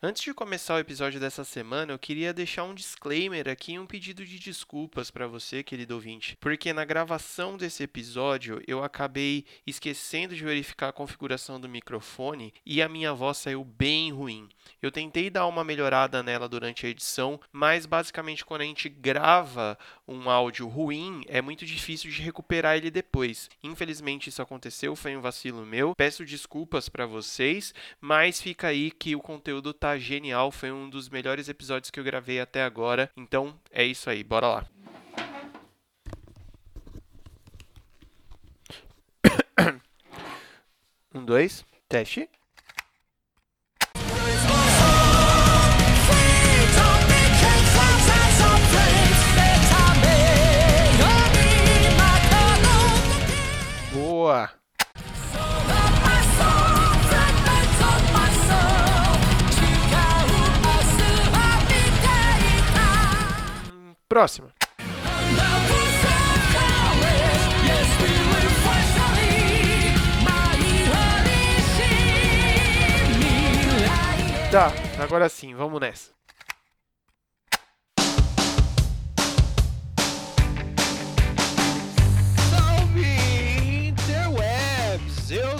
Antes de começar o episódio dessa semana, eu queria deixar um disclaimer aqui e um pedido de desculpas para você, querido ouvinte, porque na gravação desse episódio eu acabei esquecendo de verificar a configuração do microfone e a minha voz saiu bem ruim. Eu tentei dar uma melhorada nela durante a edição, mas basicamente quando a gente grava um áudio ruim, é muito difícil de recuperar ele depois. Infelizmente isso aconteceu, foi um vacilo meu. Peço desculpas para vocês, mas fica aí que o conteúdo tá genial, foi um dos melhores episódios que eu gravei até agora. Então é isso aí, bora lá. Um, dois, teste. Boa! Próxima. Tá, agora sim, vamos nessa.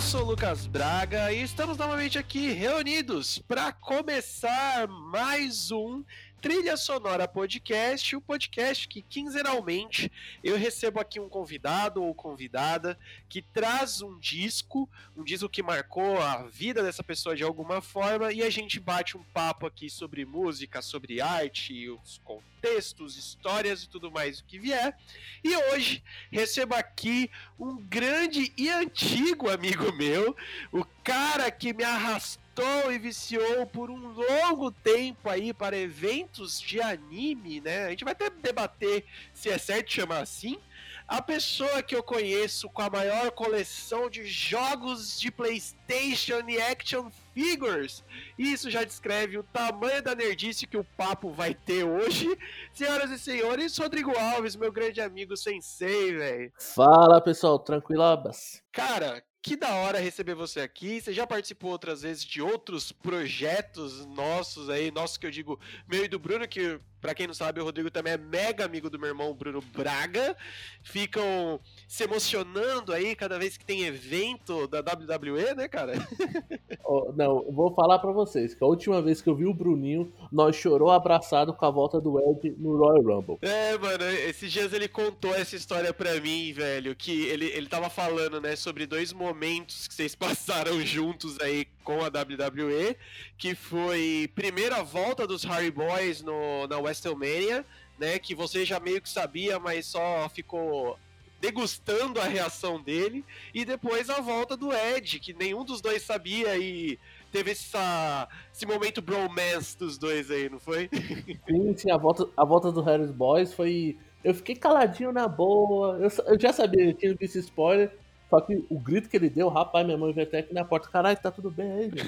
Sou Lucas Braga e estamos novamente aqui reunidos para começar mais um Trilha Sonora Podcast, o podcast que quinzenalmente eu recebo aqui um convidado ou convidada que traz um disco, um disco que marcou a vida dessa pessoa de alguma forma, e a gente bate um papo aqui sobre música, sobre arte, os contextos, histórias e tudo mais o que vier. E hoje recebo aqui um grande e antigo amigo meu, o cara que me arrastou e viciou por um longo tempo aí para eventos de anime, né? A gente vai até debater se é certo chamar assim. A pessoa que eu conheço com a maior coleção de jogos de PlayStation e action figures. Isso já descreve o tamanho da nerdice que o papo vai ter hoje. Senhoras e senhores, Rodrigo Alves, meu grande amigo sensei, velho. Fala, pessoal, tranquilabas. Cara, que da hora receber você aqui. Você já participou outras vezes de outros projetos nossos aí, nossos que eu digo, meu e do Bruno, que para quem não sabe, o Rodrigo também é mega amigo do meu irmão Bruno Braga. Ficam se emocionando aí cada vez que tem evento da WWE, né, cara? Oh, não, vou falar para vocês que a última vez que eu vi o Bruninho, nós chorou abraçado com a volta do Ed no Royal Rumble. É, mano, esses dias ele contou essa história pra mim, velho, que ele, ele tava falando, né, sobre dois momentos que vocês passaram juntos aí com a WWE, que foi primeiro a volta dos Harry Boys no, na WrestleMania, né? Que você já meio que sabia, mas só ficou degustando a reação dele. E depois a volta do Ed, que nenhum dos dois sabia e teve essa, esse momento bromance dos dois aí, não foi? Sim, sim, a volta, a volta do Harris Boys foi. Eu fiquei caladinho na boa. Eu, eu já sabia, eu tinha visto spoiler. Só que o grito que ele deu, rapaz, minha mãe veio até aqui na porta. Caralho, tá tudo bem aí, meu.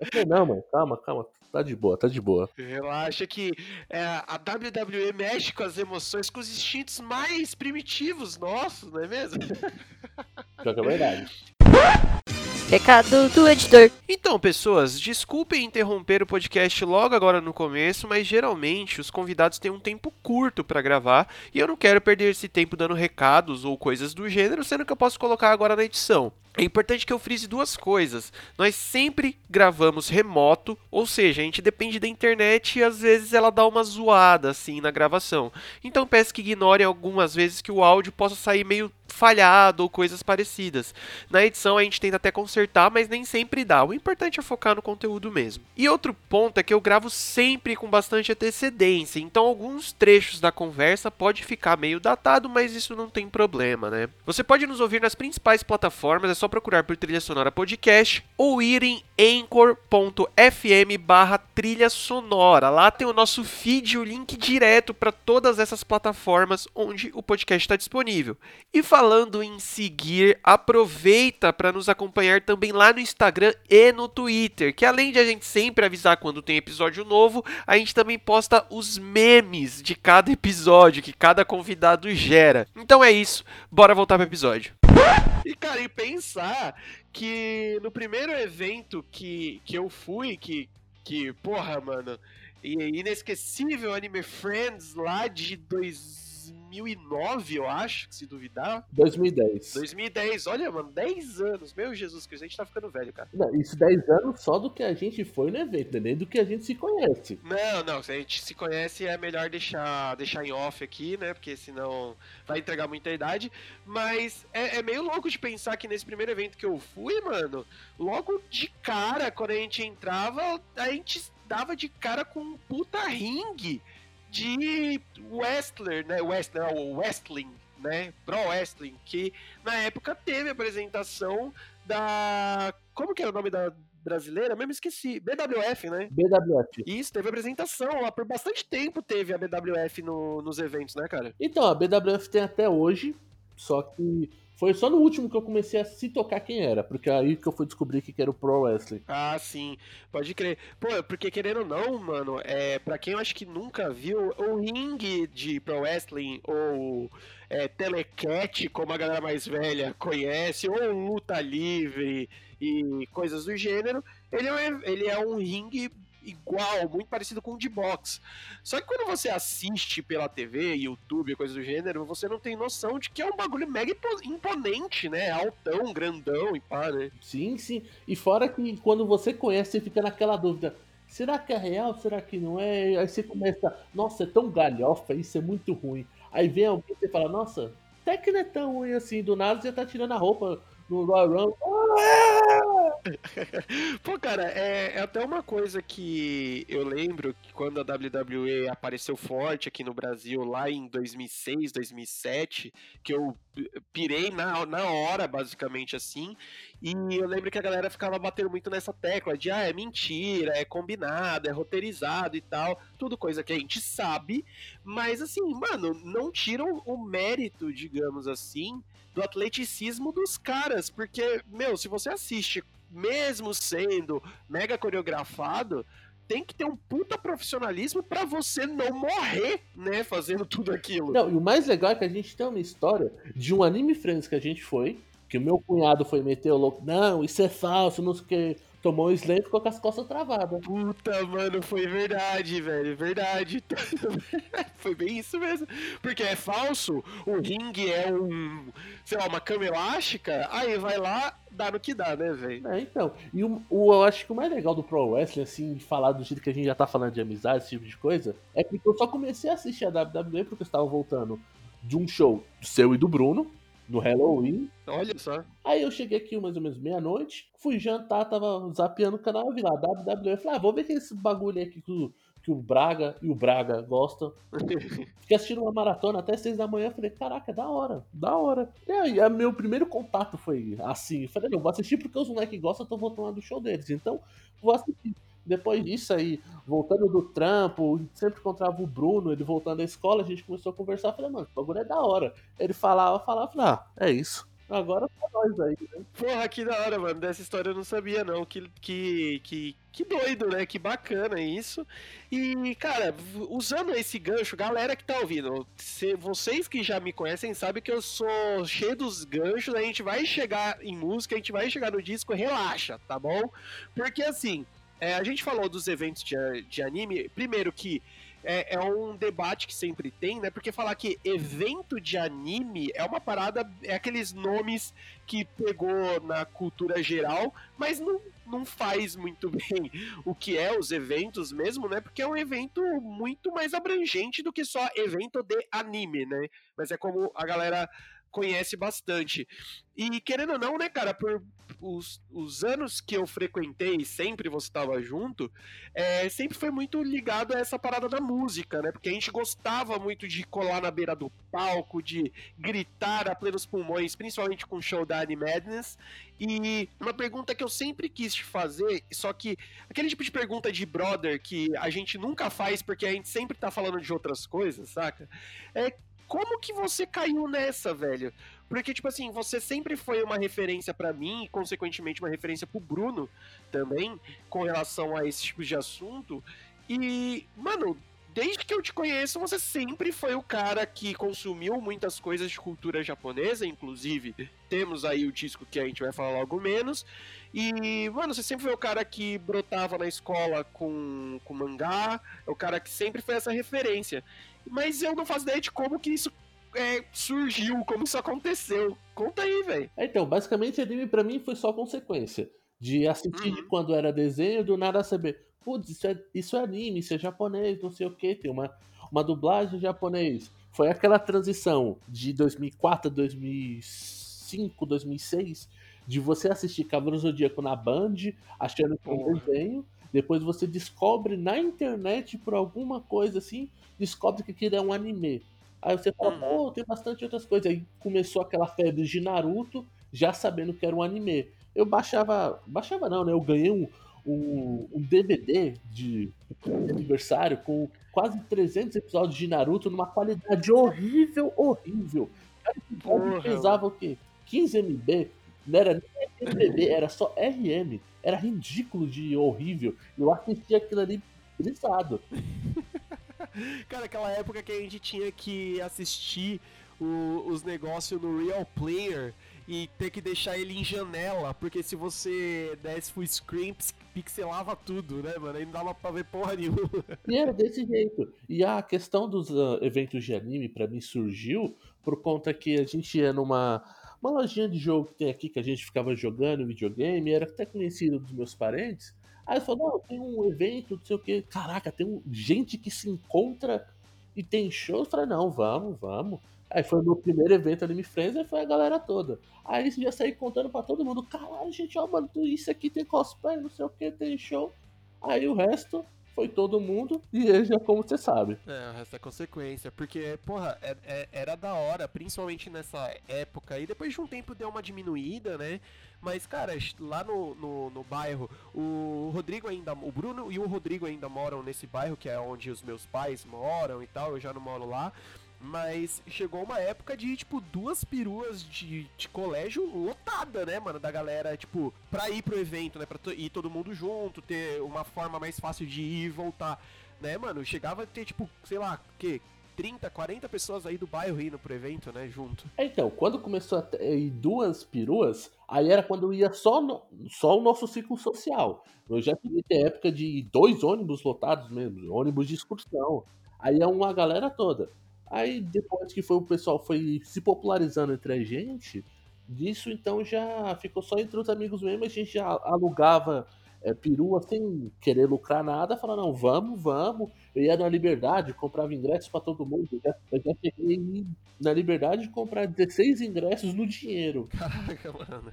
Eu falei, não, mãe, calma, calma. Tá de boa, tá de boa. Relaxa que é, a WWE mexe com as emoções, com os instintos mais primitivos nossos, não é mesmo? Pior que é verdade. Recado do editor. Então, pessoas, desculpem interromper o podcast logo agora no começo, mas geralmente os convidados têm um tempo curto para gravar e eu não quero perder esse tempo dando recados ou coisas do gênero, sendo que eu posso colocar agora na edição. É importante que eu frise duas coisas. Nós sempre gravamos remoto, ou seja, a gente depende da internet e às vezes ela dá uma zoada assim na gravação. Então peço que ignorem algumas vezes que o áudio possa sair meio falhado ou coisas parecidas. Na edição a gente tenta até consertar, mas nem sempre dá. O importante é focar no conteúdo mesmo. E outro ponto é que eu gravo sempre com bastante antecedência, então alguns trechos da conversa pode ficar meio datado, mas isso não tem problema, né? Você pode nos ouvir nas principais plataformas, é só procurar por Trilha Sonora Podcast ou ir em anchor.fm barra trilha sonora. Lá tem o nosso feed, o link direto para todas essas plataformas onde o podcast está disponível. E falando em seguir, aproveita para nos acompanhar também lá no Instagram e no Twitter, que além de a gente sempre avisar quando tem episódio novo, a gente também posta os memes de cada episódio que cada convidado gera. Então é isso, bora voltar para o episódio. E Cara, e pensar que no primeiro evento que, que eu fui, que, que, porra, mano, e inesquecível Anime Friends lá de 2009, eu acho, se duvidar. 2010. 2010, olha, mano, 10 anos. Meu Jesus Cristo, a gente tá ficando velho, cara. Não, isso 10 anos só do que a gente foi no evento, né? nem do que a gente se conhece. Não, não, se a gente se conhece é melhor deixar, deixar em off aqui, né? Porque senão vai entregar muita idade. Mas é, é meio louco de pensar que nesse primeiro evento que eu fui, mano, logo de cara, quando a gente entrava, a gente dava de cara com um puta ringue de wrestler, né? Wrestler, o wrestling, né? Pro wrestling, que na época teve a apresentação da. Como que era o nome da brasileira? Mesmo esqueci. BWF, né? BWF. Isso, teve apresentação lá. Por bastante tempo teve a BWF no- nos eventos, né, cara? Então, a BWF tem até hoje, só que foi só no último que eu comecei a se tocar quem era, porque é aí que eu fui descobrir que era o Pro Wrestling. Ah, sim, pode crer. Pô, porque querendo ou não, mano, é, pra quem eu acho que nunca viu, o ringue de Pro Wrestling, ou é, Telecat, como a galera mais velha conhece, ou luta livre e coisas do gênero, ele é, ele é um ringue igual, muito parecido com o de boxe. Só que quando você assiste pela TV, YouTube, coisas do gênero, você não tem noção de que é um bagulho mega impo- imponente, né? Altão, grandão e pá, né? Sim, sim. E fora que quando você conhece, você fica naquela dúvida. Será que é real? Será que não é? Aí você começa, nossa, é tão galhofa, isso é muito ruim. Aí vem alguém e fala, nossa, até que não é tão ruim assim, do nada você já tá tirando a roupa no Royal Rumble. Ah! Pô, cara, é, é até uma coisa que eu lembro que quando a WWE apareceu forte aqui no Brasil, lá em 2006, 2007, que eu pirei na, na hora, basicamente assim, e eu lembro que a galera ficava batendo muito nessa tecla de, ah, é mentira, é combinado, é roteirizado e tal, tudo coisa que a gente sabe, mas assim, mano, não tiram o mérito, digamos assim, do atleticismo dos caras, porque, meu, se você assiste mesmo sendo mega coreografado, tem que ter um puta profissionalismo pra você não morrer, né, fazendo tudo aquilo. Não, e o mais legal é que a gente tem uma história de um anime friends que a gente foi, que o meu cunhado foi meter o louco, não, isso é falso, não sei o que, tomou um slam e ficou com as costas travadas. Puta, mano, foi verdade, velho, verdade. foi bem isso mesmo. Porque é falso, o ringue é um, sei lá, uma cama elástica, aí vai lá, dá no que dá, né, velho? É, então, e o, o- eu acho que o mais legal do Pro Wrestling, assim, de falar do jeito que a gente já tá falando de amizade, esse tipo de coisa, é porque eu só comecei a assistir a WWE porque eu estava voltando de um show seu e do Bruno, no Halloween. Olha só. Aí eu cheguei aqui mais ou menos meia-noite, fui jantar, tava zapeando o canal, eu vi lá, WWE, falei, ah, vou ver que esse bagulho aí aqui que o, que o Braga e o Braga gostam. Fiquei assistindo uma maratona até seis da manhã, falei, caraca, da hora, da hora. E aí, a meu primeiro contato foi assim, falei, não, vou assistir porque os moleques gostam, tô voltando lá do show deles, então vou assistir. Depois disso aí, voltando do trampo, sempre encontrava o Bruno, ele voltando da escola, a gente começou a conversar, falei, mano, o bagulho é da hora. Ele falava, falava, falei, ah, é isso. Agora tá nós aí, né? Porra, que da hora, mano. Dessa história eu não sabia, não. Que, que, que, que doido, né? Que bacana isso. E, cara, usando esse gancho, galera que tá ouvindo, se vocês que já me conhecem sabem que eu sou cheio dos ganchos, a gente vai chegar em música, a gente vai chegar no disco, relaxa, tá bom? Porque assim, é, a gente falou dos eventos de, de anime, primeiro que é, é um debate que sempre tem, né? Porque falar que evento de anime é uma parada, é aqueles nomes que pegou na cultura geral, mas não, não faz muito bem o que é os eventos mesmo, né? Porque é um evento muito mais abrangente do que só evento de anime, né? Mas é como a galera conhece bastante. E querendo ou não, né, cara, por os, os anos que eu frequentei, sempre você estava junto, é, sempre foi muito ligado a essa parada da música, né? Porque a gente gostava muito de colar na beira do palco, de gritar a plenos pulmões, principalmente com o show da Anime Madness. E uma pergunta que eu sempre quis te fazer, só que aquele tipo de pergunta de brother que a gente nunca faz porque a gente sempre tá falando de outras coisas, saca? É como que você caiu nessa, velho? Porque, tipo assim, você sempre foi uma referência pra mim e, consequentemente, uma referência pro Bruno também, com relação a esse tipo de assunto. E, mano, desde que eu te conheço, você sempre foi o cara que consumiu muitas coisas de cultura japonesa, inclusive temos aí o disco que a gente vai falar logo menos. E, mano, você sempre foi o cara que brotava na escola com, com mangá, é o cara que sempre foi essa referência. Mas eu não faço ideia de como que isso é, surgiu, como isso aconteceu. Conta aí, velho. É, então, basicamente anime pra mim foi só consequência. De assistir Uhum. quando era desenho, do nada saber, putz, isso é, isso é anime, isso é japonês, não sei o que, tem uma, uma dublagem japonês. Foi aquela transição de 2004 a 2005, 2006, de você assistir Cavaleiro do Zodíaco na Band, achando que é um desenho, depois você descobre na internet por alguma coisa assim, descobre que aquilo é um anime. Aí você fala, Uhum. pô, tem bastante outras coisas. Aí começou aquela febre de Naruto, já sabendo que era um anime. Eu baixava. Baixava não, né? Eu ganhei um, um, um DVD de aniversário com quase 300 episódios de Naruto numa qualidade horrível, horrível. Cara, pesava o quê? 15 MB? Não era nem MB, era só RM. Era ridículo de horrível. Eu assistia aquilo ali brisado. Cara, aquela época que a gente tinha que assistir o- os negócios no Real Player e ter que deixar ele em janela, porque se você desse full screen, pixelava tudo, né, mano? Aí não dava pra ver porra nenhuma. E era desse jeito. E a questão dos ah, eventos de anime pra mim surgiu por conta que a gente ia numa uma lojinha de jogo que tem aqui que a gente ficava jogando videogame, era até conhecido dos meus parentes. Aí falou, não, tem um evento, não sei o que. Caraca, tem um- gente que se encontra e tem show. Eu falei, não, vamos, vamos. Aí foi o meu primeiro evento Anime Friends, aí foi a galera toda. Aí já saí contando pra todo mundo, caralho, gente, ó, mano, isso aqui tem cosplay, não sei o que, tem show. Aí o resto foi todo mundo e ele já como você sabe. É, o resto é consequência, porque, porra, é- é- era da hora, principalmente nessa época, e depois de um tempo deu uma diminuída, né? Mas, cara, lá no, no, no bairro, o Rodrigo ainda, o Bruno e o Rodrigo ainda moram nesse bairro, que é onde os meus pais moram e tal, eu já não moro lá. Mas chegou uma época de, tipo, duas peruas de, de colégio lotada, né, mano? Da galera, tipo, pra ir pro evento, né? Pra ir todo mundo junto, ter uma forma mais fácil de ir e voltar, né, mano? Chegava a ter, tipo, sei lá, o quê? 30, 40 pessoas aí do bairro indo pro evento, né, junto. É, Então, quando começou a ter duas peruas, aí era quando ia só, no- só o nosso ciclo social. Eu já tive época de dois ônibus lotados mesmo, ônibus de excursão. Aí é uma galera toda. Aí depois que foi o pessoal foi se popularizando entre a gente, disso então já ficou só entre os amigos mesmo, a gente já alugava é, perua sem querer lucrar nada, falando, não, vamos, vamos. Eu ia na Liberdade, comprava ingressos pra todo mundo. Eu já, eu já cheguei na Liberdade de comprar 16 ingressos no dinheiro. Caraca, mano.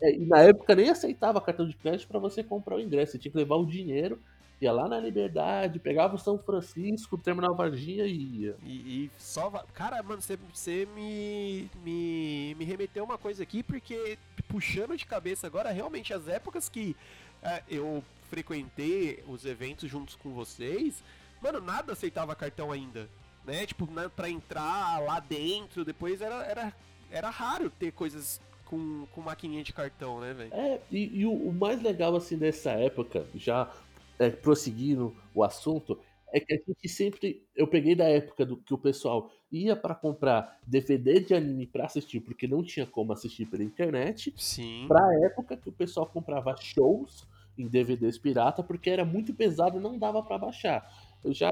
É, e na época nem aceitava cartão de crédito pra você comprar o ingresso. Você tinha que levar o dinheiro, ia lá na Liberdade, pegava o São Francisco, terminava a Varginha e ia. E, e só. Cara, mano, você- você me, me, me remeteu uma coisa aqui, porque puxando de cabeça agora, realmente as épocas que é, eu frequentei os eventos juntos com vocês, mano, nada aceitava cartão ainda. Né? Tipo, né, pra entrar lá dentro, depois era, era, era raro ter coisas com, com maquininha de cartão, né, velho? É, e, e o, o mais legal assim dessa época, já é, prosseguindo o assunto, é que a gente sempre. Eu peguei da época do que o pessoal ia pra comprar DVD de anime pra assistir, porque não tinha como assistir pela internet. Sim. pra época que o pessoal comprava shows em DVDs pirata porque era muito pesado e não dava pra baixar. Eu já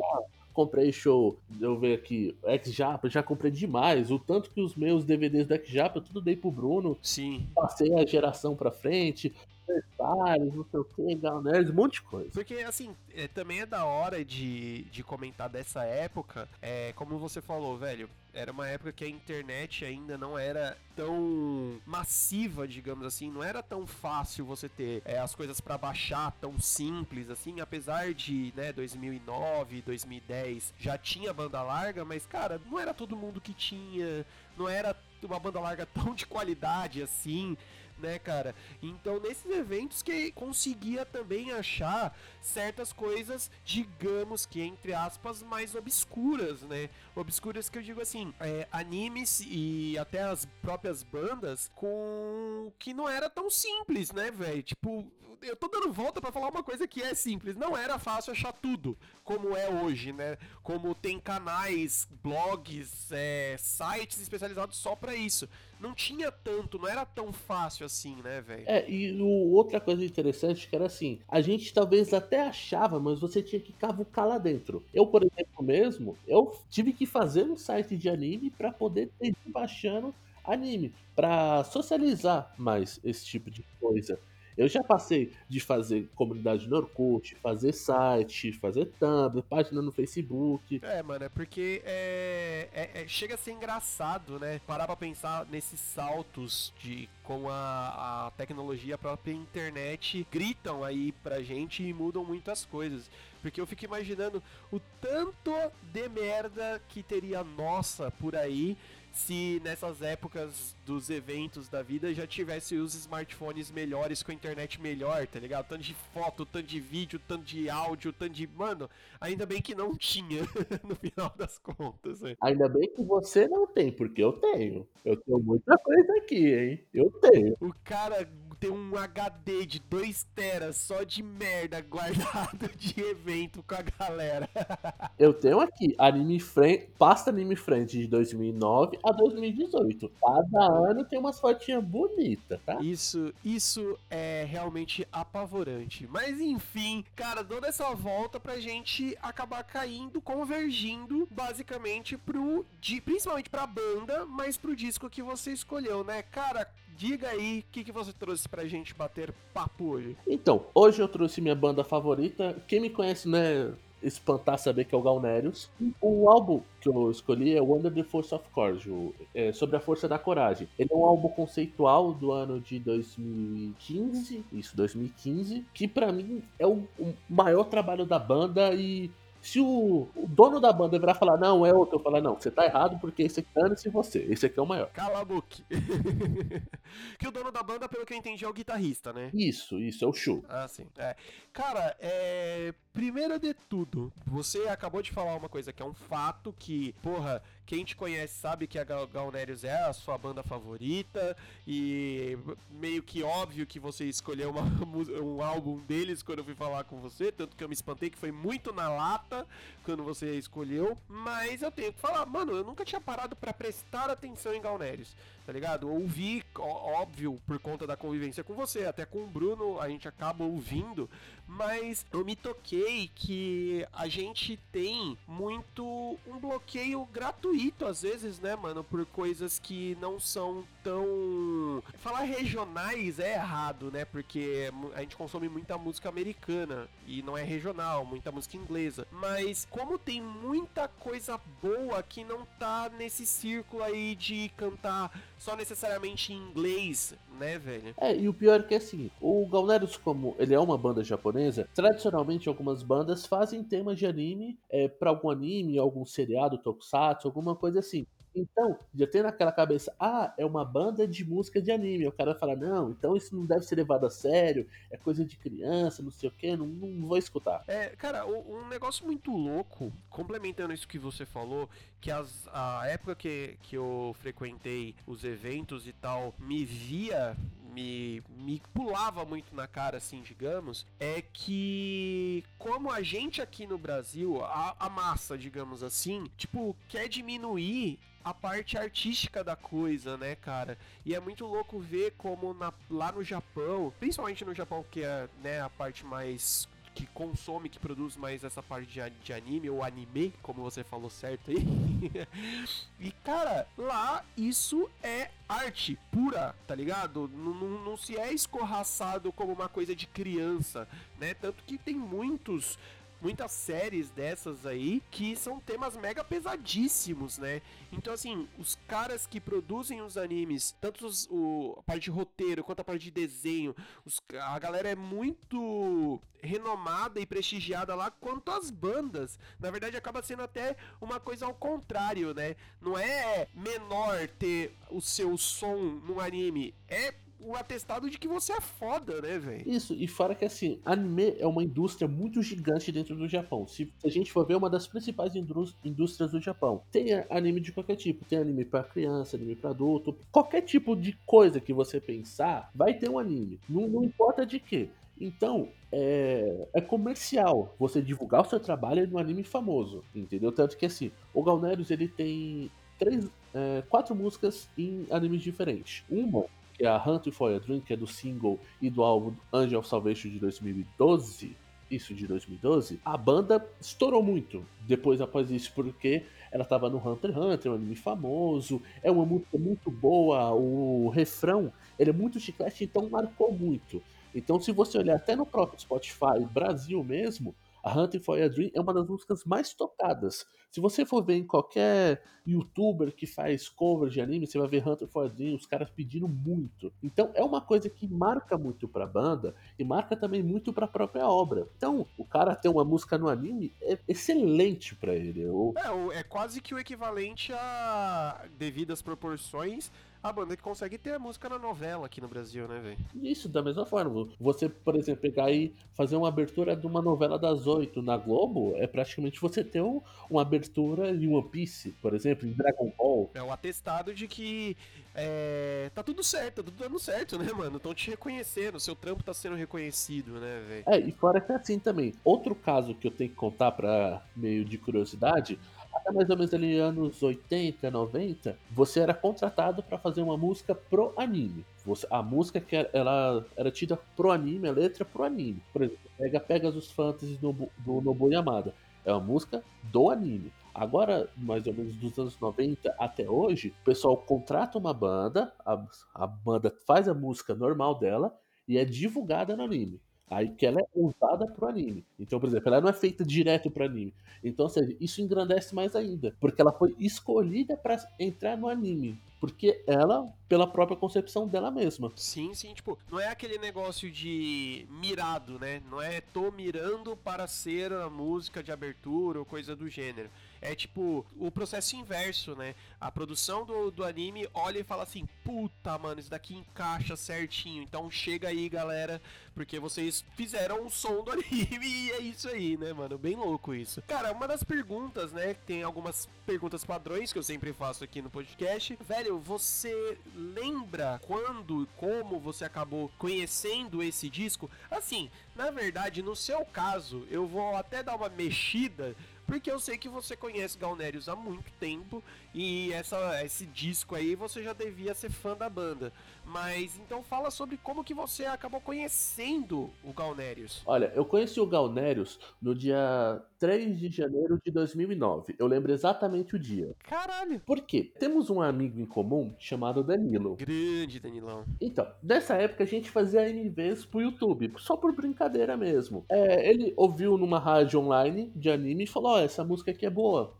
comprei show, eu ver aqui, X-Japa, já comprei demais. O tanto que os meus DVDs da X-Japa, eu tudo dei pro Bruno, Sim. passei a geração pra frente, aniversários, não sei o que, um monte de coisa. Porque, assim, é, também é da hora de, de comentar dessa época. É, como você falou, velho, era uma época que a internet ainda não era tão massiva, digamos assim. Não era tão fácil você ter é, as coisas pra baixar tão simples, assim. Apesar de, né, 2009, 2010 já tinha banda larga, mas, cara, não era todo mundo que tinha. Não era uma banda larga tão de qualidade assim né, cara? Então, nesses eventos que conseguia também achar certas coisas, digamos que entre aspas, mais obscuras, né? Obscuras que eu digo assim, é, animes e até as próprias bandas com que não era tão simples, né, velho? Tipo, eu tô dando volta para falar uma coisa que é simples, não era fácil achar tudo como é hoje, né? Como tem canais, blogs, é, sites especializados só para isso. Não tinha tanto, não era tão fácil assim, né, velho? É, e o, outra coisa interessante que era assim, a gente talvez até achava, mas você tinha que cavucar lá dentro. Eu, por exemplo, mesmo, eu tive que fazer um site de anime para poder ter baixando anime, para socializar mais esse tipo de coisa. Eu já passei de fazer comunidade no Orkut, fazer site, fazer thumb, página no Facebook. É, mano, é porque é, é, é, chega a ser engraçado, né? Parar pra pensar nesses saltos de como a, a tecnologia, a própria internet gritam aí pra gente e mudam muitas coisas. Porque eu fico imaginando o tanto de merda que teria nossa por aí se nessas épocas dos eventos da vida já tivesse os smartphones melhores com a internet melhor, tá ligado? Tanto de foto, tanto de vídeo, tanto de áudio, tanto de. Mano, ainda bem que não tinha no final das contas. Né? Ainda bem que você não tem, porque eu tenho. Eu tenho muita coisa aqui, hein? Eu tenho. O cara um HD de 2 teras só de merda guardado de evento com a galera. Eu tenho aqui Anime Friend, pasta Anime Friend de 2009 a 2018. Cada ano tem umas fotinhas bonitas, tá? Isso, isso é realmente apavorante. Mas enfim, cara, dando essa volta pra gente acabar caindo, convergindo basicamente pro, de, principalmente pra banda, mas pro disco que você escolheu, né? Cara, diga aí o que, que você trouxe pra gente bater papo hoje. Então, hoje eu trouxe minha banda favorita. Quem me conhece, né? espantar saber que é o Galnerius. O álbum que eu escolhi é Wonder the Force of Courage, é, sobre a força da coragem. Ele é um álbum conceitual do ano de 2015, isso, 2015, que para mim é o, o maior trabalho da banda e se o, o, dono da banda virar falar, não, é outro, eu falar, não, você tá errado porque esse aqui é você, esse aqui é o maior. Cala a boca. que o dono da banda, pelo que eu entendi, é o guitarrista, né? Isso, isso, é o show. Ah, sim. É. Cara, é. Primeiro de tudo, você acabou de falar uma coisa que é um fato que, porra, quem te conhece sabe que a Gal Galnerius é a sua banda favorita e meio que óbvio que você escolheu uma, um álbum deles quando eu fui falar com você, tanto que eu me espantei que foi muito na lata quando você escolheu, mas eu tenho que falar, mano, eu nunca tinha parado para prestar atenção em Galnerius tá ligado? Ouvi, óbvio, por conta da convivência com você, até com o Bruno a gente acaba ouvindo, mas eu me toquei que a gente tem muito um bloqueio gratuito às vezes, né, mano, por coisas que não são tão. Falar regionais é errado, né? Porque a gente consome muita música americana e não é regional, muita música inglesa. Mas como tem muita coisa boa que não tá nesse círculo aí de cantar só necessariamente em inglês, né, velho? É, e o pior é que assim, o Galnerius, como ele é uma banda japonesa, tradicionalmente algumas bandas fazem temas de anime é, para algum anime, algum seriado, tokusatsu, alguma coisa assim. Então, já tem naquela cabeça, ah, é uma banda de música de anime. O cara fala, não, então isso não deve ser levado a sério, é coisa de criança, não sei o que, não, não vou escutar. É, cara, um negócio muito louco, complementando isso que você falou, que as, a época que, que eu frequentei os eventos e tal, me via me, me pulava muito na cara, assim, digamos, é que como a gente aqui no Brasil, a, a massa, digamos assim, tipo, quer diminuir a parte artística da coisa, né, cara? E é muito louco ver como na, lá no Japão, principalmente no Japão, que é né, a parte mais que consome, que produz mais essa parte de, de anime, ou anime, como você falou certo aí. e, cara, lá isso é arte pura, tá ligado? Não, não, não se é escorraçado como uma coisa de criança, né? Tanto que tem muitos muitas séries dessas aí que são temas mega pesadíssimos, né? Então, assim, os caras que produzem os animes, tanto os, o, a parte de roteiro quanto a parte de desenho, os, a galera é muito renomada e prestigiada lá, quanto as bandas. Na verdade, acaba sendo até uma coisa ao contrário, né? Não é menor ter o seu som no anime, é um atestado de que você é foda, né, velho? Isso, e fora que assim, anime é uma indústria muito gigante dentro do Japão. Se a gente for ver, é uma das principais indús- indústrias do Japão. Tem anime de qualquer tipo, tem anime pra criança, anime pra adulto, qualquer tipo de coisa que você pensar, vai ter um anime. Não, não importa de quê. Então, é, é comercial você divulgar o seu trabalho no anime famoso, entendeu? Tanto que assim, o Galnerius ele tem três, é, quatro músicas em animes diferentes. Uma que é a Hunting for a Dream, que é do single e do álbum Angel of Salvation de 2012, isso de 2012, a banda estourou muito depois após isso, porque ela tava no Hunter x Hunter, um anime famoso, é uma música muito boa, o refrão, ele é muito chiclete, então marcou muito. Então, se você olhar até no próprio Spotify Brasil mesmo, a Hunting for a Dream é uma das músicas mais tocadas. Se você for ver em qualquer youtuber que faz cover de anime, você vai ver Hunter for a Dream, os caras pedindo muito. Então é uma coisa que marca muito pra banda e marca também muito pra própria obra. Então, o cara ter uma música no anime é excelente pra ele. Eu- É, é quase que o equivalente a devidas proporções a banda que consegue ter a música na novela aqui no Brasil, né, velho? Isso, da mesma forma. Você, por exemplo, pegar e fazer uma abertura de uma novela das oito na Globo, é praticamente você ter um- uma abertura em One Piece, por exemplo, em Dragon Ball. É o atestado de que é, tá tudo certo, tá tudo dando certo, né, mano? Estão te reconhecendo, seu trampo tá sendo reconhecido, né, velho? É, e fora que é assim também. Outro caso que eu tenho que contar pra meio de curiosidade, até mais ou menos ali anos 80, 90, você era contratado pra fazer uma música pro anime. Você- a música que era, ela era tida pro anime, a letra pro anime. Por exemplo, pega Pegasus Fantasy do, do Nobu Yamada. É uma música do anime. Agora, mais ou menos dos anos 90 até hoje, o pessoal contrata uma banda, a, a banda faz a música normal dela e é divulgada no anime. Aí que ela é usada pro anime. Então, por exemplo, ela não é feita direto pro anime. Então, ou seja, isso engrandece mais ainda. Porque ela foi escolhida para entrar no anime. Porque ela, pela própria concepção dela mesma. Sim, sim, tipo, não é aquele negócio de mirado, né? Não é tô mirando para ser a música de abertura ou coisa do gênero. É tipo o processo inverso, né? A produção do, do anime olha e fala assim: puta, mano, isso daqui encaixa certinho. Então chega aí, galera, porque vocês fizeram o som do anime e é isso aí, né, mano? Bem louco isso. Cara, uma das perguntas, né? Tem algumas perguntas padrões que eu sempre faço aqui no podcast. Velho, você lembra quando, como você acabou conhecendo esse disco? Assim, na verdade, no seu caso, eu vou até dar uma mexida. Porque eu sei que você conhece Galnerius há muito tempo e essa, esse disco aí você já devia ser fã da banda. Mas então fala sobre como que você acabou conhecendo o Galnerius. Olha, eu conheci o Galnerius no dia 3 de janeiro de 2009. Eu lembro exatamente o dia. Caralho! Por quê? Temos um amigo em comum chamado Danilo. Grande, Danilão. Então, nessa época a gente fazia MVs pro YouTube, só por brincadeira mesmo. É, ele ouviu numa rádio online de anime e falou: Ó, essa música aqui é boa,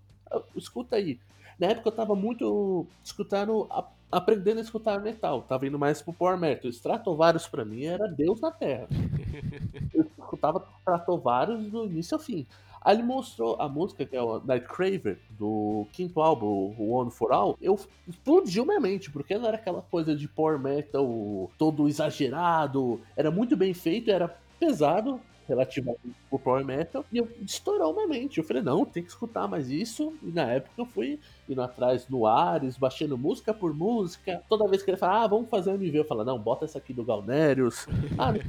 escuta aí. Na época eu tava muito escutando, a- aprendendo a escutar metal, tava indo mais pro Power Metal. Stratovarius pra mim era Deus na Terra. eu escutava Stratovarius do início ao fim. Aí ele mostrou a música, que é o Nightcraver, do quinto álbum, o One for All. Eu explodiu minha mente, porque não era aquela coisa de power metal todo exagerado. Era muito bem feito, era pesado, relativamente pro power metal, e eu estourou minha mente. Eu falei, não, tem que escutar mais isso. E na época eu fui indo atrás no Ares, baixando música por música. Toda vez que ele fala, ah, vamos fazer um MV, eu falo, não, bota essa aqui do Galnerius. Ah, não,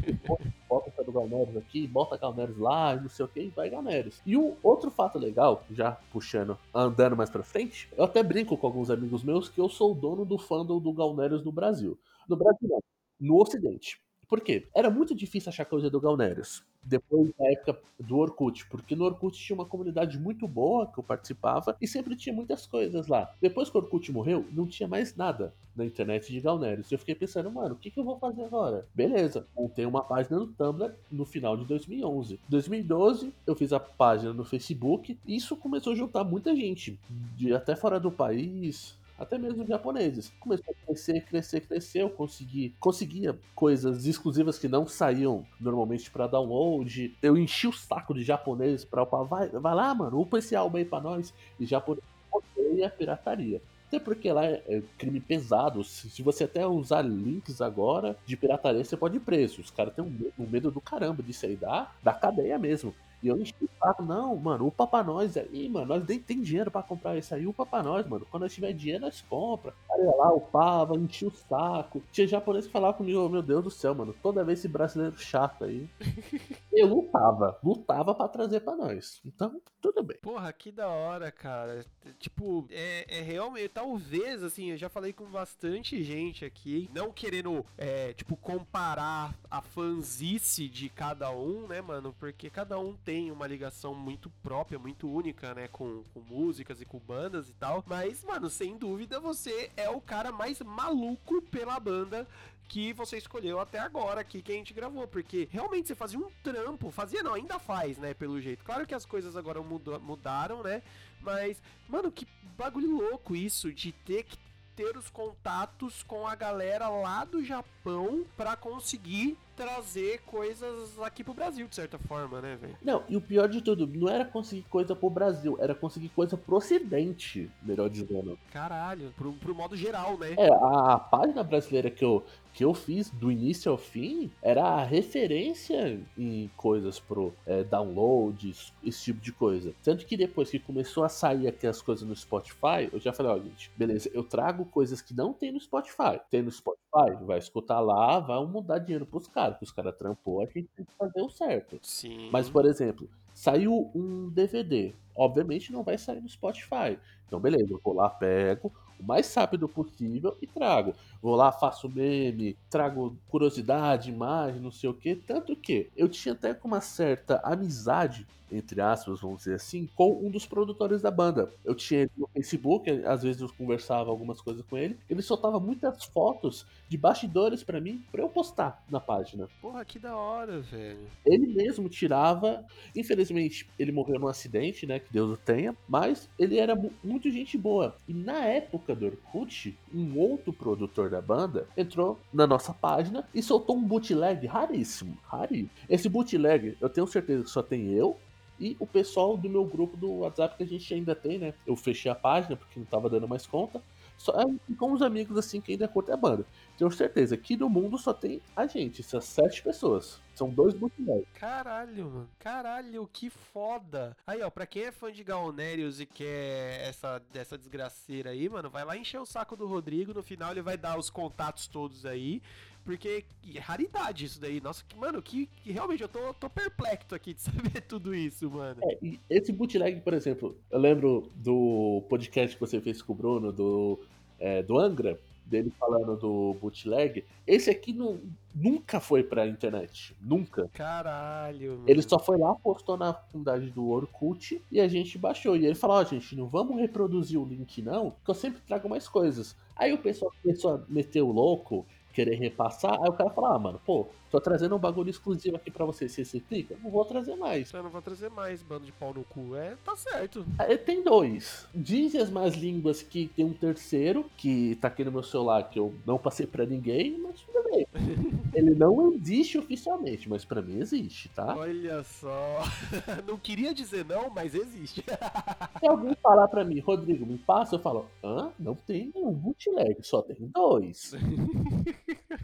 bota essa do Galnerius aqui, bota Galnerius lá, não sei o que, vai Galnerius. E o outro fato legal, já puxando, andando mais pra frente, eu até brinco com alguns amigos meus que eu sou o dono do fandom do Galnerius no Brasil. No Brasil não, no Ocidente. Por quê? Era muito difícil achar coisa do Galnerius. Depois da época do Orkut, porque no Orkut tinha uma comunidade muito boa que eu participava e sempre tinha muitas coisas lá. Depois que o Orkut morreu, não tinha mais nada na internet de Galnerius. Eu fiquei pensando, mano, o que, que eu vou fazer agora? Beleza, montei uma página no Tumblr no final de 2011. 2012, eu fiz a página no Facebook e isso começou a juntar muita gente, de até fora do país, até mesmo japoneses. Começou a crescer, crescer, crescer. Eu consegui, conseguia coisas exclusivas que não saíam normalmente para download. Eu enchi o saco de japoneses para upar. Vai, vai lá, mano, upa esse álbum aí pra nós. E japonês odeia a pirataria. Até porque lá é, é crime pesado. Se, se você até usar links agora de pirataria, você pode ir preso. Os caras têm um, medo- um medo do caramba disso aí, da, da cadeia mesmo. E eu enchi o saco, não, mano, upa pra nós aí, mano, nós nem tem dinheiro pra comprar isso aí, upa pra nós, mano. Quando nós tiver dinheiro, nós compra. Cara, ia lá, upava, enchia o saco. Tinha japonês que falava comigo, oh, meu Deus do céu, mano, toda vez esse brasileiro chato aí. eu lutava, lutava pra trazer pra nós. Então, tudo bem. Porra, que da hora, cara. Tipo, é, é realmente. Talvez, assim, eu já falei com bastante gente aqui, não querendo, é, tipo, comparar a fanzice de cada um, né, mano? Porque cada um tem uma ligação muito própria, muito única, né, com, com músicas e com bandas e tal. Mas, mano, sem dúvida você é o cara mais maluco pela banda que você escolheu até agora aqui que a gente gravou, porque realmente você fazia um trampo, fazia não, ainda faz, né, pelo jeito. Claro que as coisas agora mudou- mudaram, né, mas, mano, que bagulho louco isso de ter que ter os contatos com a galera lá do Japão pra conseguir trazer coisas aqui pro Brasil, de certa forma, né, velho? Não, e o pior de tudo, não era conseguir coisa pro Brasil, era conseguir coisa pro ocidente, melhor dizendo. Caralho, pro, pro modo geral, né? É, a, a página brasileira que eu, que eu fiz do início ao fim era a referência em coisas pro é, downloads, esse tipo de coisa. Tanto que depois que começou a sair aqui as coisas no Spotify, eu já falei, ó, gente, beleza, eu trago coisas que não tem no Spotify. Tem no Spotify, vai escutar lá, vai mudar dinheiro pros caras, que os caras trampou, a gente tem que fazer o certo. Sim. Mas, por exemplo, saiu um DVD. Obviamente não vai sair no Spotify. Então, beleza, eu vou lá, pego o mais rápido possível e trago. Vou lá, faço meme, trago curiosidade, imagem, não sei o que. Tanto que eu tinha até com uma certa amizade, entre aspas, vamos dizer assim, com um dos produtores da banda. Eu tinha ele no Facebook, às vezes eu conversava algumas coisas com ele. Ele soltava muitas fotos de bastidores pra mim, pra eu postar na página. Porra, que da hora, velho. Ele mesmo tirava. Infelizmente, ele morreu num acidente, né? Que Deus o tenha. Mas ele era mu- muito gente boa. E na época do Orkut, um outro produtor da banda entrou na nossa página e soltou um bootleg raríssimo. Raríssimo. Esse bootleg, eu tenho certeza que só tem eu. E o pessoal do meu grupo do WhatsApp que a gente ainda tem, né? Eu fechei a página porque não tava dando mais conta. Só é, com uns amigos assim que ainda curtem a banda. Tenho certeza que no mundo só tem a gente, essas sete pessoas. São dois bootlegs. Caralho, mano. Caralho, que foda. Aí, ó, pra quem é fã de Gaonérios e quer essa, dessa desgraceira aí, mano, vai lá encher o saco do Rodrigo. No final ele vai dar os contatos todos aí. Porque é raridade isso daí. Nossa, que, mano, que, que realmente eu tô, tô perplexo aqui de saber tudo isso, mano. É, esse bootleg, por exemplo, eu lembro do podcast que você fez com o Bruno, do, é, do Angra, dele falando do bootleg. Esse aqui não, nunca foi pra internet. Nunca. Caralho, mano. Ele só foi lá, postou na comunidade do Orkut e a gente baixou. E ele falou: Ó, gente, não vamos reproduzir o link, não, que eu sempre trago mais coisas. Aí o pessoal começou a meter o louco, querer repassar. Aí o cara falou: Ah, mano, pô, tô trazendo um bagulho exclusivo aqui pra você. Se você clica, não vou trazer mais. Eu não vou trazer mais bando de pau no cu. É, tá certo. Aí tem dois. Dizem as más línguas que tem um terceiro, que tá aqui no meu celular, que eu não passei pra ninguém, mas tudo bem. Ele não existe oficialmente, mas pra mim existe, tá? Olha só. não queria dizer não, mas existe. Se alguém falar pra mim, Rodrigo, me passa, eu falo, hã? Não tem nenhum bootleg, só tem dois.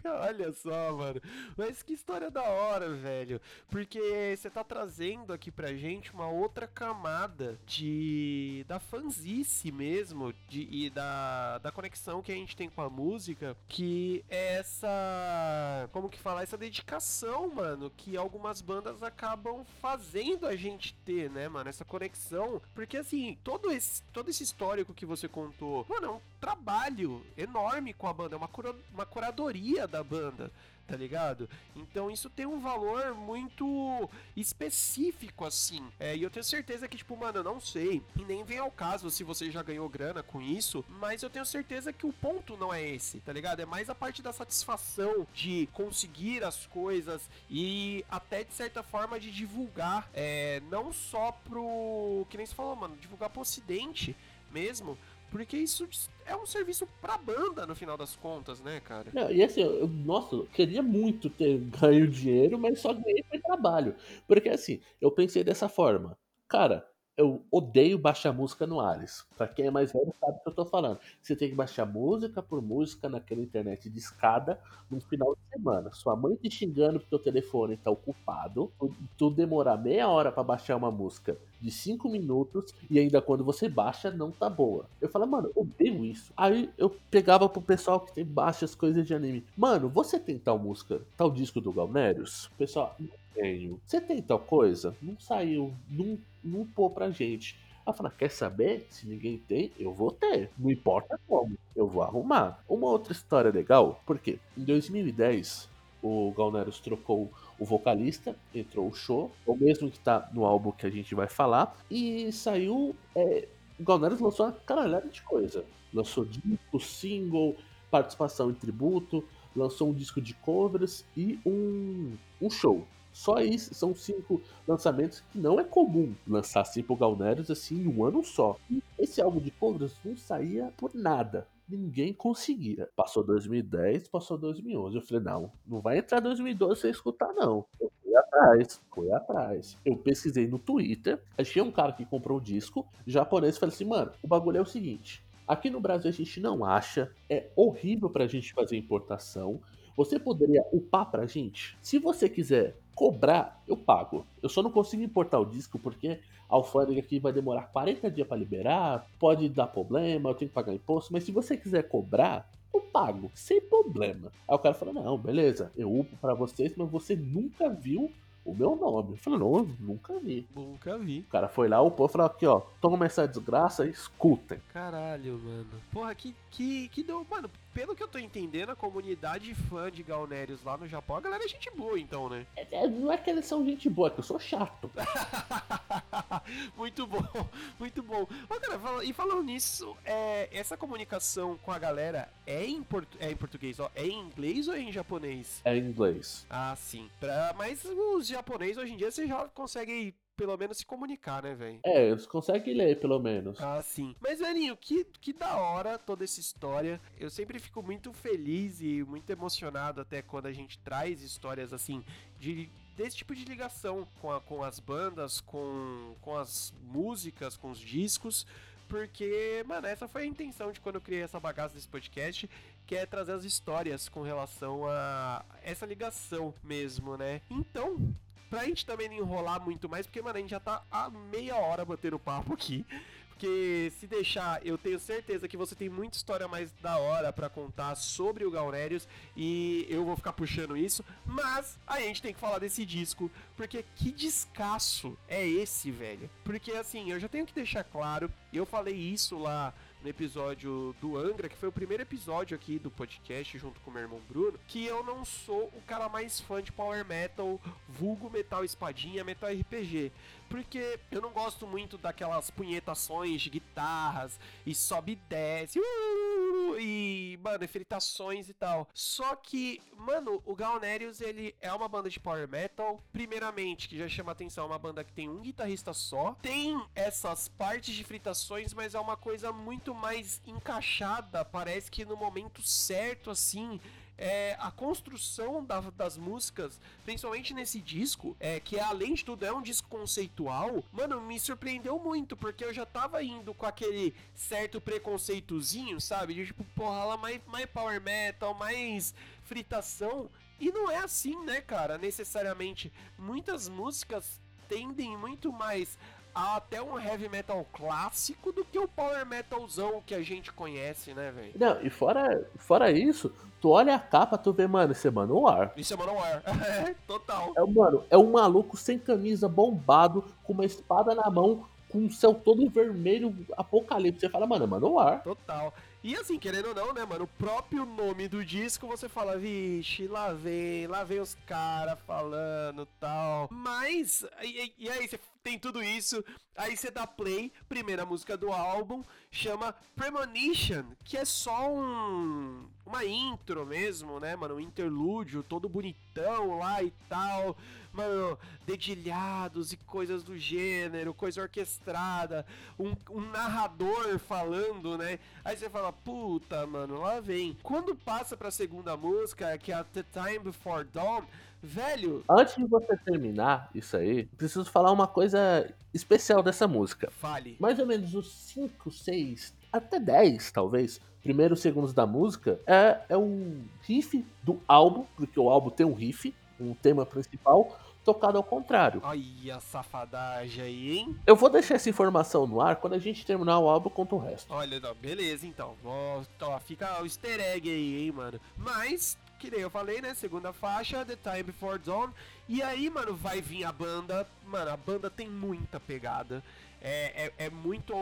Olha só, mano. Mas que história da hora, velho. Porque você tá trazendo aqui pra gente uma outra camada de. da fanzice mesmo. De, e da, da conexão que a gente tem com a música. Que é essa. Como que falar? Essa dedicação, mano. Que algumas bandas acabam fazendo a gente ter, né, mano? Essa conexão. Porque assim, todo esse, todo esse histórico que você contou, mano, é um trabalho enorme com a banda. É uma, cura- uma curadoria da banda tá ligado? Então isso tem um valor muito específico, assim. É, e eu tenho certeza que, tipo, mano, eu não sei, e nem vem ao caso se você já ganhou grana com isso, mas eu tenho certeza que o ponto não é esse, tá ligado? É mais a parte da satisfação de conseguir as coisas e até de certa forma de divulgar, é, não só pro. Que nem você falou, mano, divulgar pro ocidente mesmo. Porque isso é um serviço pra banda, no final das contas, né, cara? Não, e assim, eu, nossa, eu queria muito ter ganho dinheiro, mas só ganhei foi trabalho. Porque assim, eu pensei dessa forma, cara, eu odeio baixar música no Ares. Pra quem é mais velho sabe o que eu tô falando. Você tem que baixar música por música naquela internet de escada no final de semana. Sua mãe te xingando porque o telefone tá ocupado. Tu, tu demorar meia hora pra baixar uma música de 5 minutos e ainda quando você baixa não tá boa. Eu falo, mano, odeio isso. Aí eu pegava pro pessoal que tem baixas coisas de anime. Mano, você tem tal música, tal disco do Galnerius? Pessoal, tenho. Você tem tal coisa? Não saiu, não, não pô pra gente. Ela fala, quer saber? Se ninguém tem, eu vou ter. Não importa como, eu vou arrumar. Uma outra história legal, porque em 2010 o Galnerius trocou o vocalista, entrou o show, o mesmo que tá no álbum que a gente vai falar, e saiu. É, o Galnerius lançou uma caralhada de coisa. Lançou disco, single, participação em tributo, lançou um disco de covers e um, um show. Só isso, são cinco lançamentos que não é comum lançar pro Galnerius assim em um ano só. E esse álbum de covers não saía por nada ninguém conseguia. Passou 2010, passou 2011. Eu falei, não, não vai entrar 2012 sem escutar, não. Eu fui atrás, fui atrás. Eu pesquisei no Twitter, achei um cara que comprou um disco japonês falei assim, mano, o bagulho é o seguinte. Aqui no Brasil a gente não acha, é horrível pra gente fazer importação. Você poderia upar pra gente? Se você quiser cobrar, eu pago. Eu só não consigo importar o disco porque a alfândega aqui vai demorar 40 dias para liberar, pode dar problema, eu tenho que pagar imposto, mas se você quiser cobrar, eu pago, sem problema. Aí o cara fala: Não, beleza, eu upo para vocês, mas você nunca viu o meu nome. Eu falei, não, nunca vi. Nunca vi. O cara foi lá, o povo falou aqui, ó, toma essa desgraça e escutem. Caralho, mano. Porra, que, que, que deu. Mano, pelo que eu tô entendendo, a comunidade fã de Galnerius lá no Japão, a galera é gente boa, então, né? É, é, não é que eles são gente boa, é que eu sou chato. muito bom, muito bom. Ô, cara, fala- e falando nisso, é, essa comunicação com a galera é em, portu- é em português, ó? É em inglês ou é em japonês? É em inglês. Ah, sim. Pra, mas os japoneses hoje em dia você já consegue pelo menos se comunicar, né, velho? É, eles conseguem ler, pelo menos. Ah, sim. Mas, velhinho, que, que da hora toda essa história. Eu sempre fico muito feliz e muito emocionado até quando a gente traz histórias assim de desse tipo de ligação com, a- com as bandas, com, com as músicas, com os discos. Porque, mano, essa foi a intenção de quando eu criei essa bagaça desse podcast, que é trazer as histórias com relação a essa ligação mesmo, né? Então, pra gente também não enrolar muito mais, porque, mano, a gente já tá há meia hora batendo papo aqui. Porque se deixar, eu tenho certeza que você tem muita história mais da hora pra contar sobre o Galnerius e eu vou ficar puxando isso, mas a gente tem que falar desse disco, porque que descasso é esse, velho? Porque assim, eu já tenho que deixar claro, eu falei isso lá no episódio do Angra, que foi o primeiro episódio aqui do podcast junto com meu irmão Bruno, que eu não sou o cara mais fã de power metal, vulgo metal espadinha, metal RPG, porque eu não gosto muito daquelas punhetações de guitarras e sobe e desce. Uh, e, mano, fritações e tal. Só que, mano, o Galnerius, ele é uma banda de power metal, primeiramente, que já chama atenção, é uma banda que tem um guitarrista só, tem essas partes de fritações, mas é uma coisa muito mais encaixada, parece que no momento certo, assim, é, a construção da- das músicas, principalmente nesse disco, é, que além de tudo é um disco conceitual, mano, me surpreendeu muito, porque eu já tava indo com aquele certo preconceitozinho, sabe? De tipo, porra, lá mais, mais power metal, mais fritação. E não é assim, né, cara? Necessariamente. Muitas músicas tendem muito mais até um heavy metal clássico do que o power metalzão que a gente conhece, né, velho? Não, e fora, fora isso, tu olha a capa, tu vê, mano, isso é Manowar. Isso é Manowar. É, total. É, mano, é um maluco sem camisa, bombado, com uma espada na mão, com o céu todo vermelho, apocalipse. Você fala, mano, é Manowar. Total. E assim, querendo ou não, né, mano? O próprio nome do disco você fala, vixe, lá vem, lá vem os caras falando tal. Mas, e, e aí você tem tudo isso, aí você dá play, primeira música do álbum, chama Premonition, que é só um, uma intro mesmo, né, mano? Um interlúdio todo bonitão lá e tal. Mano, dedilhados e coisas do gênero, coisa orquestrada, um, um narrador falando, né? Aí você fala, puta, mano, lá vem. Quando passa pra segunda música, que é a The Time Before Dawn, velho. Antes de você terminar isso aí, preciso falar uma coisa especial dessa música. Fale. Mais ou menos os 5, 6, até 10, talvez, primeiros segundos da música, é, é um riff do álbum, porque o álbum tem um riff, um tema principal, tocado ao contrário. Olha a safadagem aí, hein? Eu vou deixar essa informação no ar quando a gente terminar o álbum conta o resto. Olha, não, beleza então. Ó, ó, fica o easter egg aí, hein, mano. Mas, que nem eu falei, né? Segunda faixa, The Time Before Dawn. E aí, mano, vai vir a banda. Mano, a banda tem muita pegada. É, é, é muito.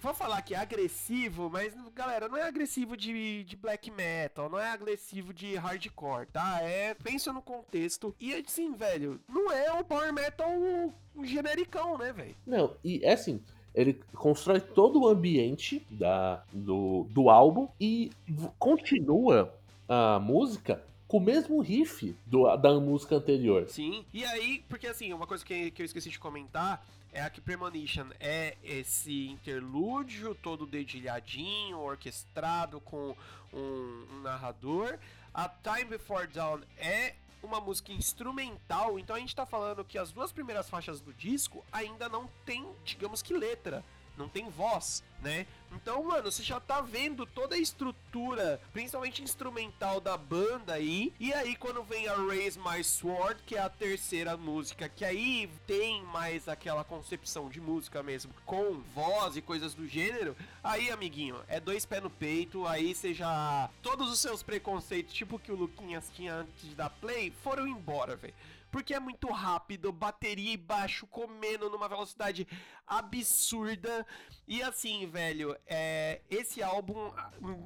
Vou falar que é agressivo, mas, galera, não é agressivo de, de black metal, não é agressivo de hardcore, tá? É. Pensa no contexto. E assim, velho, não é o power metal genericão, né, velho? Não, e é assim, ele constrói todo o ambiente da, do, do álbum e continua a música com o mesmo riff do, da música anterior. Sim, e aí, porque assim, uma coisa que, que eu esqueci de comentar é a que Premonition é esse interlúdio todo dedilhadinho, orquestrado com um, um narrador. A Time Before Dawn é uma música instrumental, então a gente tá falando que as duas primeiras faixas do disco ainda não tem, digamos que letra. Não tem voz, né? Então, mano, você já tá vendo toda a estrutura, principalmente instrumental da banda aí. E aí, quando vem a Raise My Sword, que é a terceira música, que aí tem mais aquela concepção de música mesmo, com voz e coisas do gênero. Aí, amiguinho, é dois pés no peito. Aí você já. Todos os seus preconceitos, tipo que o Luquinhas tinha antes dar play, foram embora, velho porque é muito rápido, bateria e baixo comendo numa velocidade absurda. E assim, velho, é, esse álbum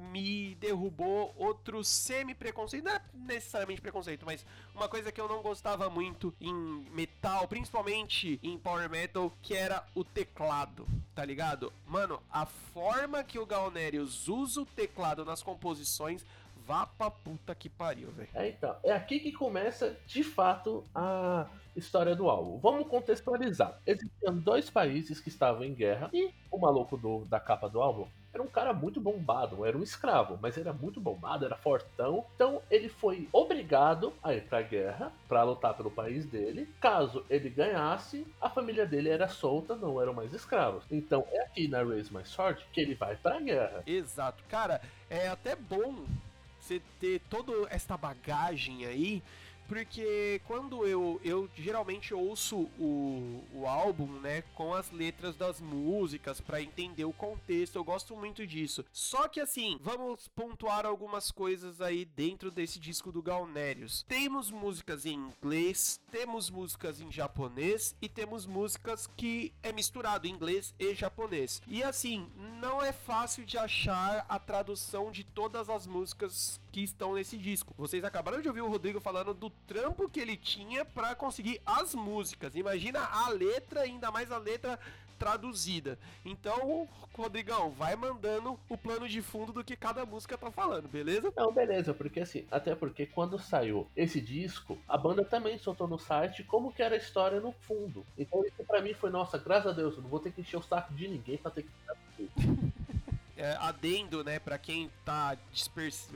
me derrubou outro semi-preconceito, não é necessariamente preconceito, mas uma coisa que eu não gostava muito em metal, principalmente em power metal, que era o teclado, tá ligado? Mano, a forma que o Galnerius usa o teclado nas composições vá pra puta que pariu, velho. É, então, é aqui que começa de fato a história do álbum. Vamos contextualizar. Existiam dois países que estavam em guerra e o maluco do, da capa do álbum era um cara muito bombado, era um escravo, mas era muito bombado, era fortão. Então ele foi obrigado a ir pra guerra para lutar pelo país dele. Caso ele ganhasse, a família dele era solta, não eram mais escravos. Então é aqui na Raise My Sword que ele vai pra guerra. Exato. Cara, é até bom você ter toda esta bagagem aí, porque quando eu, eu geralmente ouço o, o álbum, né, com as letras das músicas para entender o contexto, eu gosto muito disso. Só que assim, vamos pontuar algumas coisas aí dentro desse disco do Galnerius. Temos músicas em inglês, temos músicas em japonês e temos músicas que é misturado inglês e japonês. E assim, não é fácil de achar a tradução de todas as músicas que estão nesse disco. Vocês acabaram de ouvir o Rodrigo falando do trampo que ele tinha para conseguir as músicas. Imagina a letra, ainda mais a letra traduzida. Então, Rodrigão, vai mandando o plano de fundo do que cada música tá falando, beleza? Não, beleza, porque assim, até porque quando saiu esse disco, a banda também soltou no site como que era a história no fundo. Então isso pra mim foi, nossa, graças a Deus, eu não vou ter que encher o saco de ninguém pra ter que é, adendo, né, para quem tá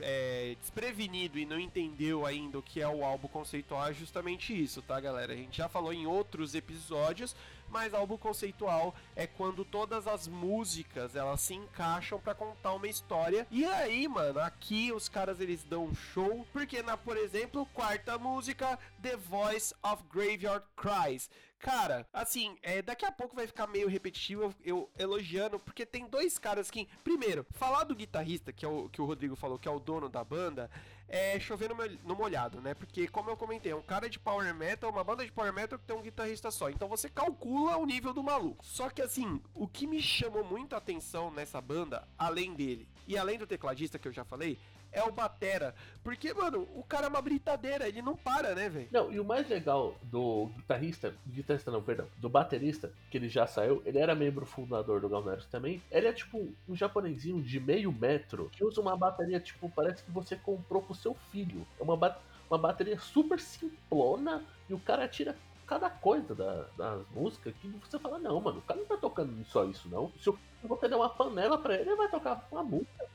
é, desprevenido e não entendeu ainda o que é o álbum conceitual, é justamente isso, tá, galera? A gente já falou em outros episódios, mas álbum conceitual é quando todas as músicas elas se encaixam para contar uma história. E aí, mano, aqui os caras eles dão um show, porque na, por exemplo, quarta música, The Voice of Graveyard Cries. Cara, assim, é, daqui a pouco vai ficar meio repetitivo eu, elogiando, porque tem dois caras que. Primeiro, falar do guitarrista, que é o que o Rodrigo falou, que é o dono da banda, é chover no, no molhado, né? Porque, como eu comentei, é um cara de power metal, uma banda de power metal que tem um guitarrista só. Então você calcula o nível do maluco. Só que, assim, o que me chamou muito a atenção nessa banda, além dele e além do tecladista que eu já falei, é o Batera. Porque, mano, o cara é uma britadeira, ele não para, né, velho? Não, e o mais legal do guitarrista, guitarrista não, perdão, do baterista, que ele já saiu, ele era membro fundador do Galneros também. Ele é tipo um japonesinho de meio metro que usa uma bateria, tipo, parece que você comprou pro seu filho. É uma, ba uma bateria super simplona e o cara tira cada coisa da, das músicas que você fala, não, mano, o cara não tá tocando só isso, não. Se eu você der uma panela pra ele, ele vai tocar uma música.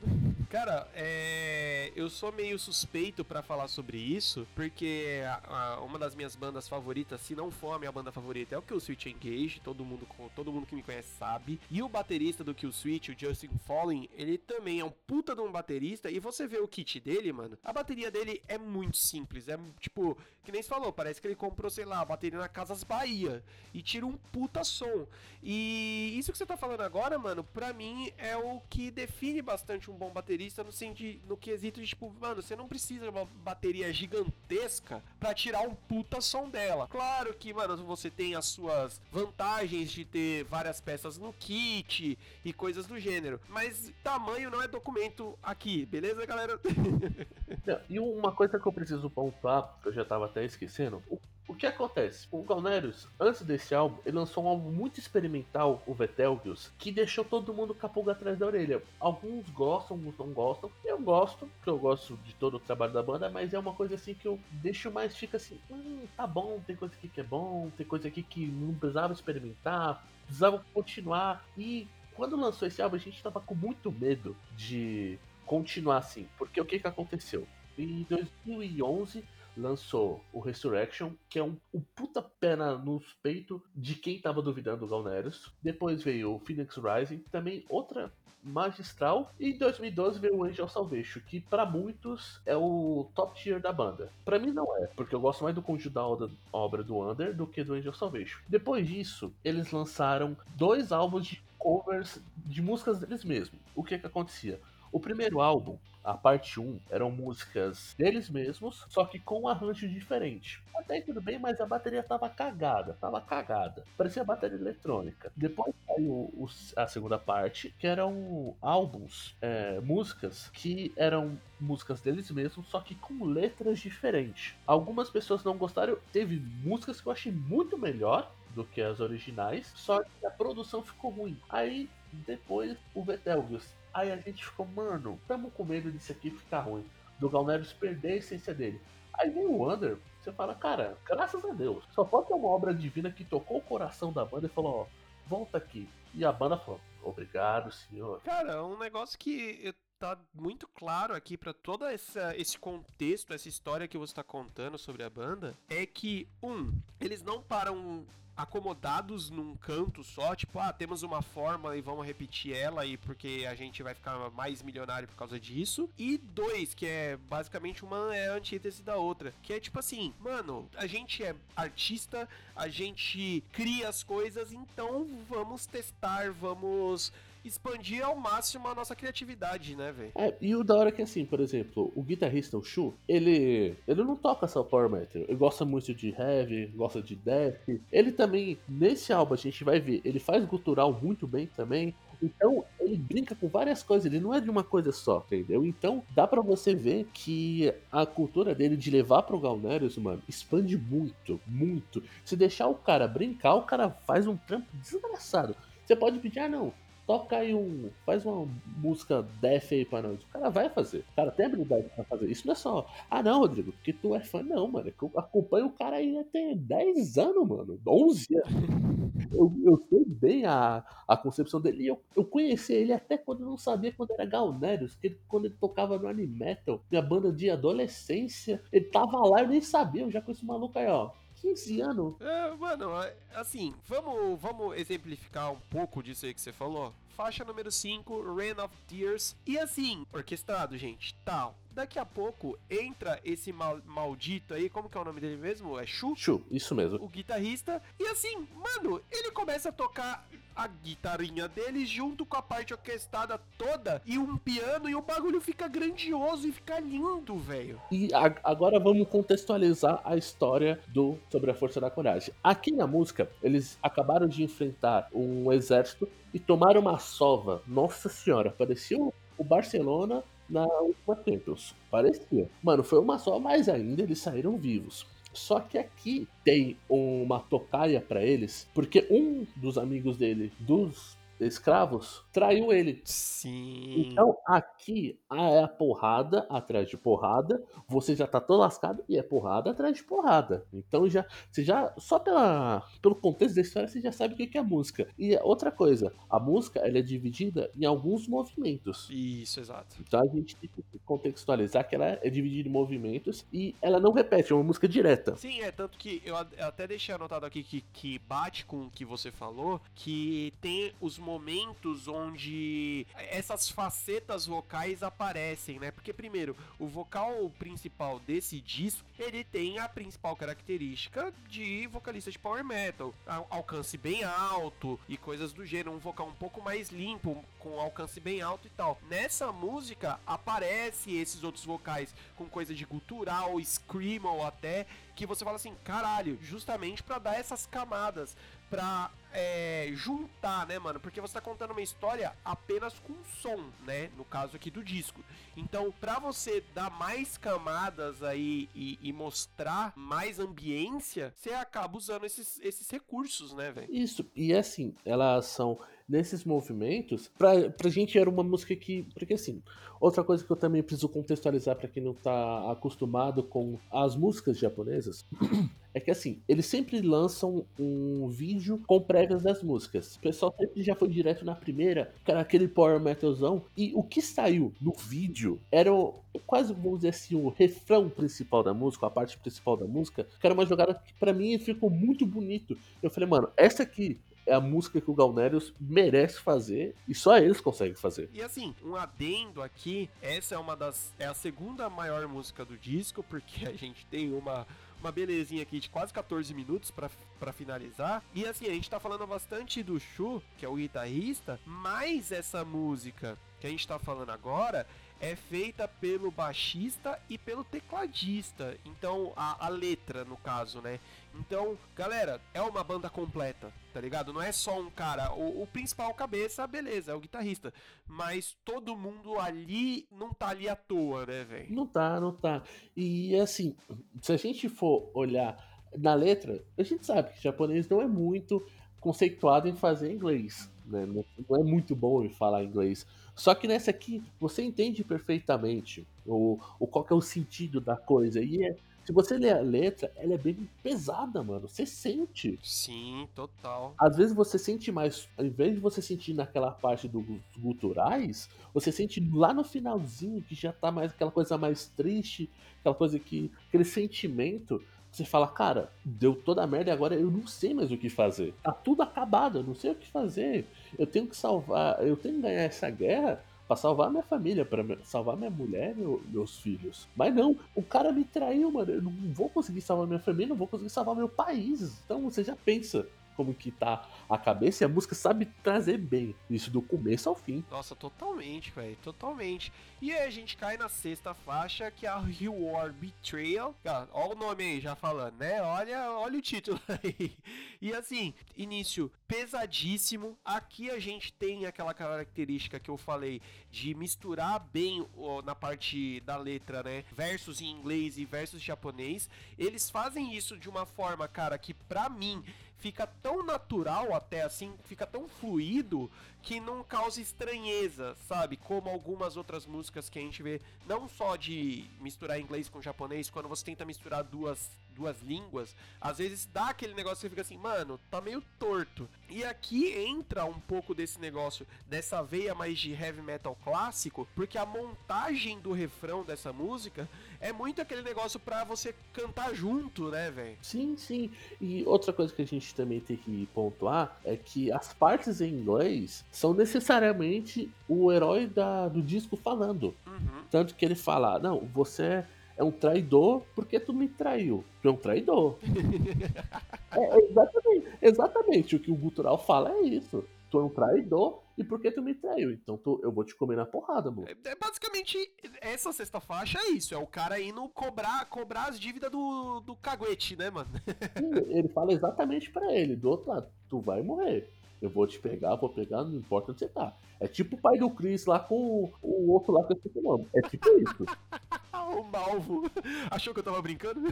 Cara, é... eu sou meio suspeito para falar sobre isso, porque a, a, uma das minhas bandas favoritas, se não for a minha banda favorita, é o Kill Switch Engage, todo mundo, todo mundo que me conhece sabe. E o baterista do Kill Switch, o Justin Falling, ele também é um puta de um baterista, e você vê o kit dele, mano, a bateria dele é muito simples, é tipo, que nem se falou, parece que ele comprou, sei lá, a bateria na Casas Bahia, e tira um puta som. E isso que você tá falando agora, mano, pra mim é o que define bastante um bom baterista no, sentido, no quesito de, tipo, mano, você não precisa de uma bateria gigantesca para tirar um puta som dela. Claro que, mano, você tem as suas vantagens de ter várias peças no kit e coisas do gênero. Mas tamanho não é documento aqui, beleza, galera? e uma coisa que eu preciso pontuar, que eu já tava até esquecendo, o que acontece? O Galnerius, antes desse álbum, ele lançou um álbum muito experimental, o Vetelgius, que deixou todo mundo com atrás da orelha. Alguns gostam, alguns não gostam. Eu gosto, porque eu gosto de todo o trabalho da banda, mas é uma coisa assim que eu deixo mais, fica assim, hum, tá bom, tem coisa aqui que é bom, tem coisa aqui que não precisava experimentar, precisava continuar. E quando lançou esse álbum, a gente tava com muito medo de continuar assim, porque o que que aconteceu? Em 2011 lançou o Resurrection, que é um, um puta pena nos peitos de quem tava duvidando do Galnerius. Depois veio o Phoenix Rising, também outra magistral. E em 2012 veio o Angel Salvation, que para muitos é o top tier da banda. Para mim não é, porque eu gosto mais do conjunto da obra do Under do que do Angel Salvation. Depois disso, eles lançaram dois álbuns de covers de músicas deles mesmos. O que que acontecia? O primeiro álbum, a parte 1, eram músicas deles mesmos, só que com um arranjo diferente. Até aí tudo bem, mas a bateria tava cagada, tava cagada. Parecia bateria eletrônica. Depois saiu a segunda parte, que eram álbuns, é, músicas que eram músicas deles mesmos, só que com letras diferentes. Algumas pessoas não gostaram, teve músicas que eu achei muito melhor do que as originais, só que a produção ficou ruim. Aí depois o Betelgeuse Aí a gente ficou, mano, tamo com medo disso aqui ficar ruim. Do Galnerius perder a essência dele. Aí vem o Wander, você fala, cara, graças a Deus. Só pode ter uma obra divina que tocou o coração da banda e falou, ó, volta aqui. E a banda falou, obrigado, senhor. Cara, um negócio que tá muito claro aqui para todo essa, esse contexto, essa história que você tá contando sobre a banda, é que, um, eles não param acomodados num canto só, tipo, ah, temos uma forma e vamos repetir ela e porque a gente vai ficar mais milionário por causa disso. E dois, que é basicamente uma é a antítese da outra, que é tipo assim, mano, a gente é artista, a gente cria as coisas, então vamos testar, vamos expandir ao máximo a nossa criatividade, né, velho? É, e o da hora é que assim, por exemplo, o guitarrista, o Shu, ele ele não toca só power metal, ele gosta muito de heavy, gosta de death. Ele também nesse álbum a gente vai ver, ele faz gutural muito bem também. Então, ele brinca com várias coisas, ele não é de uma coisa só, entendeu? Então, dá para você ver que a cultura dele de levar pro Galnerius, mano, expande muito, muito. Se deixar o cara brincar, o cara faz um trampo desgraçado. Você pode pedir, ah, não, toca aí um. Faz uma música def aí pra nós. O cara vai fazer. O cara tem habilidade pra fazer. Isso não é só. Ah, não, Rodrigo, porque tu é fã. Não, mano. É eu acompanho o cara aí até 10 anos, mano. 11 anos. Eu, eu sei bem a, a concepção dele. Eu, eu conheci ele até quando eu não sabia quando era Galnerius, que ele, quando ele tocava no Animetal, minha banda de adolescência. Ele tava lá, eu nem sabia. Eu já conheço o maluco aí, ó. 15 anos. É, mano, assim, vamos, vamos exemplificar um pouco disso aí que você falou? Faixa número 5, Rain of Tears. E assim, orquestrado, gente, tal. Daqui a pouco entra esse mal, maldito aí, como que é o nome dele mesmo? É Chu? Chu, isso mesmo. O guitarrista. E assim, mano, ele começa a tocar a guitarrinha dele junto com a parte orquestrada toda e um piano e o bagulho fica grandioso e fica lindo, velho. E agora vamos contextualizar a história do Sobre a Força da Coragem. Aqui na música, eles acabaram de enfrentar um exército e tomaram uma sova. Nossa senhora, parecia o Barcelona na última Champions. Parecia. Mano, foi uma só, mas ainda eles saíram vivos. Só que aqui tem uma tocaia pra eles, porque um dos amigos dele, dos escravos, traiu ele. Sim. Então aqui ah, é a porrada atrás de porrada, você já tá todo lascado e é porrada atrás de porrada. Então já, você já, só pela, pelo contexto da história, você já sabe o que é a música. E outra coisa, a música ela é dividida em alguns movimentos. Isso, exato. Então a gente tem que contextualizar que ela é dividida em movimentos e ela não repete, é uma música direta. Sim, é tanto que eu até deixei anotado aqui que, que bate com o que você falou, que tem os momentos onde essas facetas vocais aparecem, né? Porque primeiro, o vocal principal desse disco, ele tem a principal característica de vocalista de power metal, Al- alcance bem alto e coisas do gênero, um vocal um pouco mais limpo, com alcance bem alto e tal. Nessa música aparece esses outros vocais com coisa de gutural, screamo até, que você fala assim, caralho, justamente pra dar essas camadas, pra é, juntar, né, mano? Porque você tá contando uma história apenas com som, né? No caso aqui do disco. Então, pra você dar mais camadas aí e, e mostrar mais ambiência, você acaba usando esses, esses recursos, né, velho? Isso, e assim, elas são nesses movimentos, pra, pra gente era uma música que. Porque assim, outra coisa que eu também preciso contextualizar pra quem não tá acostumado com as músicas japonesas. É que assim, eles sempre lançam um vídeo com prévias das músicas. O pessoal sempre já foi direto na primeira, era aquele power metalzão. E o que saiu no vídeo era o, quase, vamos dizer assim, o refrão principal da música, a parte principal da música, que era uma jogada que pra mim ficou muito bonito. Eu falei, mano, essa aqui é a música que o Galnerius merece fazer e só eles conseguem fazer. E assim, um adendo aqui, essa é uma das. É a segunda maior música do disco, porque a gente tem uma. Uma belezinha aqui de quase 14 minutos pra finalizar. E assim, a gente tá falando bastante do Shu, que é o guitarrista, mas essa música que a gente tá falando agora é feita pelo baixista e pelo tecladista. Então, a, a letra, no caso, né? Então, galera, é uma banda completa, tá ligado? Não é só um cara. O, o principal cabeça, beleza, é o guitarrista. Mas todo mundo ali não tá ali à toa, né, velho? Não tá, não tá. E assim, se a gente for olhar na letra, a gente sabe que japonês não é muito conceituado em fazer inglês. Né? Não é muito bom em falar inglês. Só que nessa aqui, você entende perfeitamente o, o qual que é o sentido da coisa. E é, se você ler a letra, ela é bem pesada, mano. Você sente. Sim, total. Às vezes você sente mais, ao invés de você sentir naquela parte dos guturais, você sente lá no finalzinho que já tá mais aquela coisa mais triste, aquela coisa que. aquele sentimento. Você fala, cara, deu toda a merda e agora eu não sei mais o que fazer. Tá tudo acabado, eu não sei o que fazer. Eu tenho que salvar, eu tenho que ganhar essa guerra pra salvar minha família, pra salvar minha mulher meu, meus filhos. Mas não, o cara me traiu, mano. Eu não vou conseguir salvar minha família, não vou conseguir salvar meu país. Então você já pensa como que tá a cabeça e a música sabe trazer bem isso do começo ao fim. Nossa, totalmente, velho, totalmente. E aí a gente cai na sexta faixa, que é a Reward Betrayal. Ah, Olha o nome aí, já falando, né? Olha, olha o título aí. E assim, início pesadíssimo. Aqui a gente tem aquela característica que eu falei de misturar bem ó, na parte da letra, né? Versos em inglês e versos japonês. Eles fazem isso de uma forma, cara, que pra mim fica tão natural até assim, fica tão fluido que não causa estranheza, sabe? Como algumas outras músicas que a gente vê, não só de misturar inglês com japonês, quando você tenta misturar duas, duas línguas, às vezes dá aquele negócio que você fica assim, mano, tá meio torto. E aqui entra um pouco desse negócio, dessa veia mais de heavy metal clássico, porque a montagem do refrão dessa música é muito aquele negócio pra você cantar junto, né, velho? Sim, sim. E outra coisa que a gente também tem que pontuar é que as partes em inglês são necessariamente o herói da, do disco falando. Uhum. Tanto que ele fala, não, você é um traidor porque tu me traiu. Tu é um traidor. é, exatamente, exatamente o que o Gutural fala é isso. Tu é um traidor e porque tu me traiu. Então tu, eu vou te comer na porrada, amor. É, é basicamente essa sexta faixa é isso, é o cara indo cobrar, cobrar as dívidas do, do caguete, né, mano? Sim, ele fala exatamente pra ele, do outro lado, tu vai morrer. Eu vou te pegar, vou pegar, não importa onde você tá. É tipo o pai do Chris lá com o, outro lá que eu o nome. É tipo isso. o Malvo. Achou que eu tava brincando?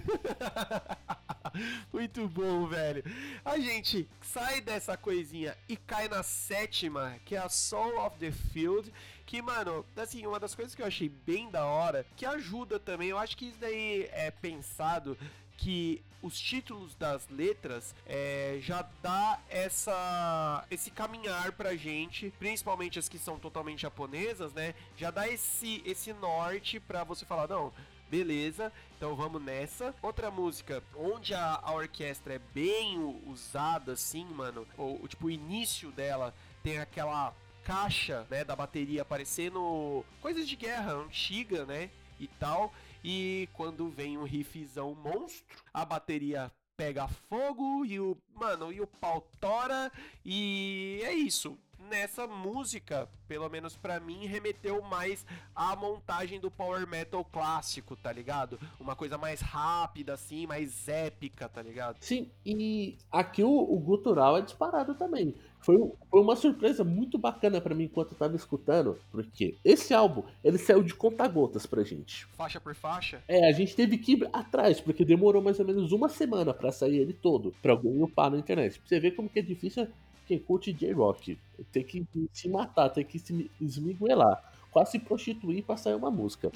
Muito bom, velho. A gente sai dessa coisinha e cai na sétima, que é a Soul of the Field. Que, mano, assim, uma das coisas que eu achei bem da hora, que ajuda também, eu acho que isso daí é pensado que os títulos das letras é, já dá essa esse caminhar pra gente, principalmente as que são totalmente japonesas, né? Já dá esse esse norte pra você falar, não, beleza, então vamos nessa. Outra música onde a, a orquestra é bem usada, assim, mano, o, tipo o início dela tem aquela caixa, né, da bateria aparecendo coisas de guerra antiga, né, e tal. E quando vem um riffzão monstro, a bateria pega fogo e o. Mano, e o pau tora. E é isso. Nessa música, pelo menos para mim, remeteu mais à montagem do power metal clássico, tá ligado? Uma coisa mais rápida, assim, mais épica, tá ligado? Sim, e aqui o, o gutural é disparado também. Foi, foi uma surpresa muito bacana para mim enquanto eu tava escutando, porque esse álbum, ele saiu de conta-gotas pra gente. Faixa por faixa? É, a gente teve que ir atrás, porque demorou mais ou menos uma semana para sair ele todo, pra alguém upar na internet. Pra você ver como que é difícil quem curte J-Rock. Tem que se matar, tem que se esmiguelar. Quase se prostituir pra sair uma música.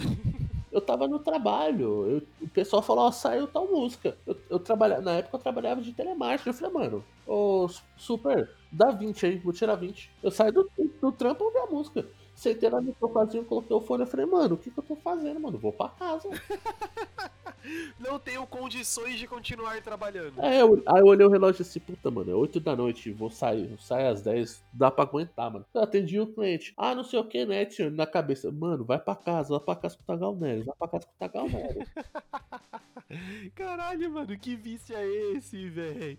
eu tava no trabalho. Eu, o pessoal falou, ó, saiu tal música. Eu, eu trabalhava, na época eu trabalhava de telemarketing. Eu falei, mano, ô super, dá 20 aí, vou tirar 20. Eu saio do, do trampo e ouvir a música. Sentei na microfonezinho, coloquei o fone e falei, mano, o que, que eu tô fazendo, mano? Vou pra casa. Não tenho condições de continuar trabalhando. É, eu, aí eu olhei o relógio assim, puta, mano, é 8 da noite, vou sair, vou sair às 10, dá pra aguentar, mano. Eu atendi o cliente, ah, não sei o que, né, tio, na cabeça, mano, vai pra casa, vai pra casa com o Tagal vai pra casa com o Tagal. Caralho, mano, que vício é esse, velho?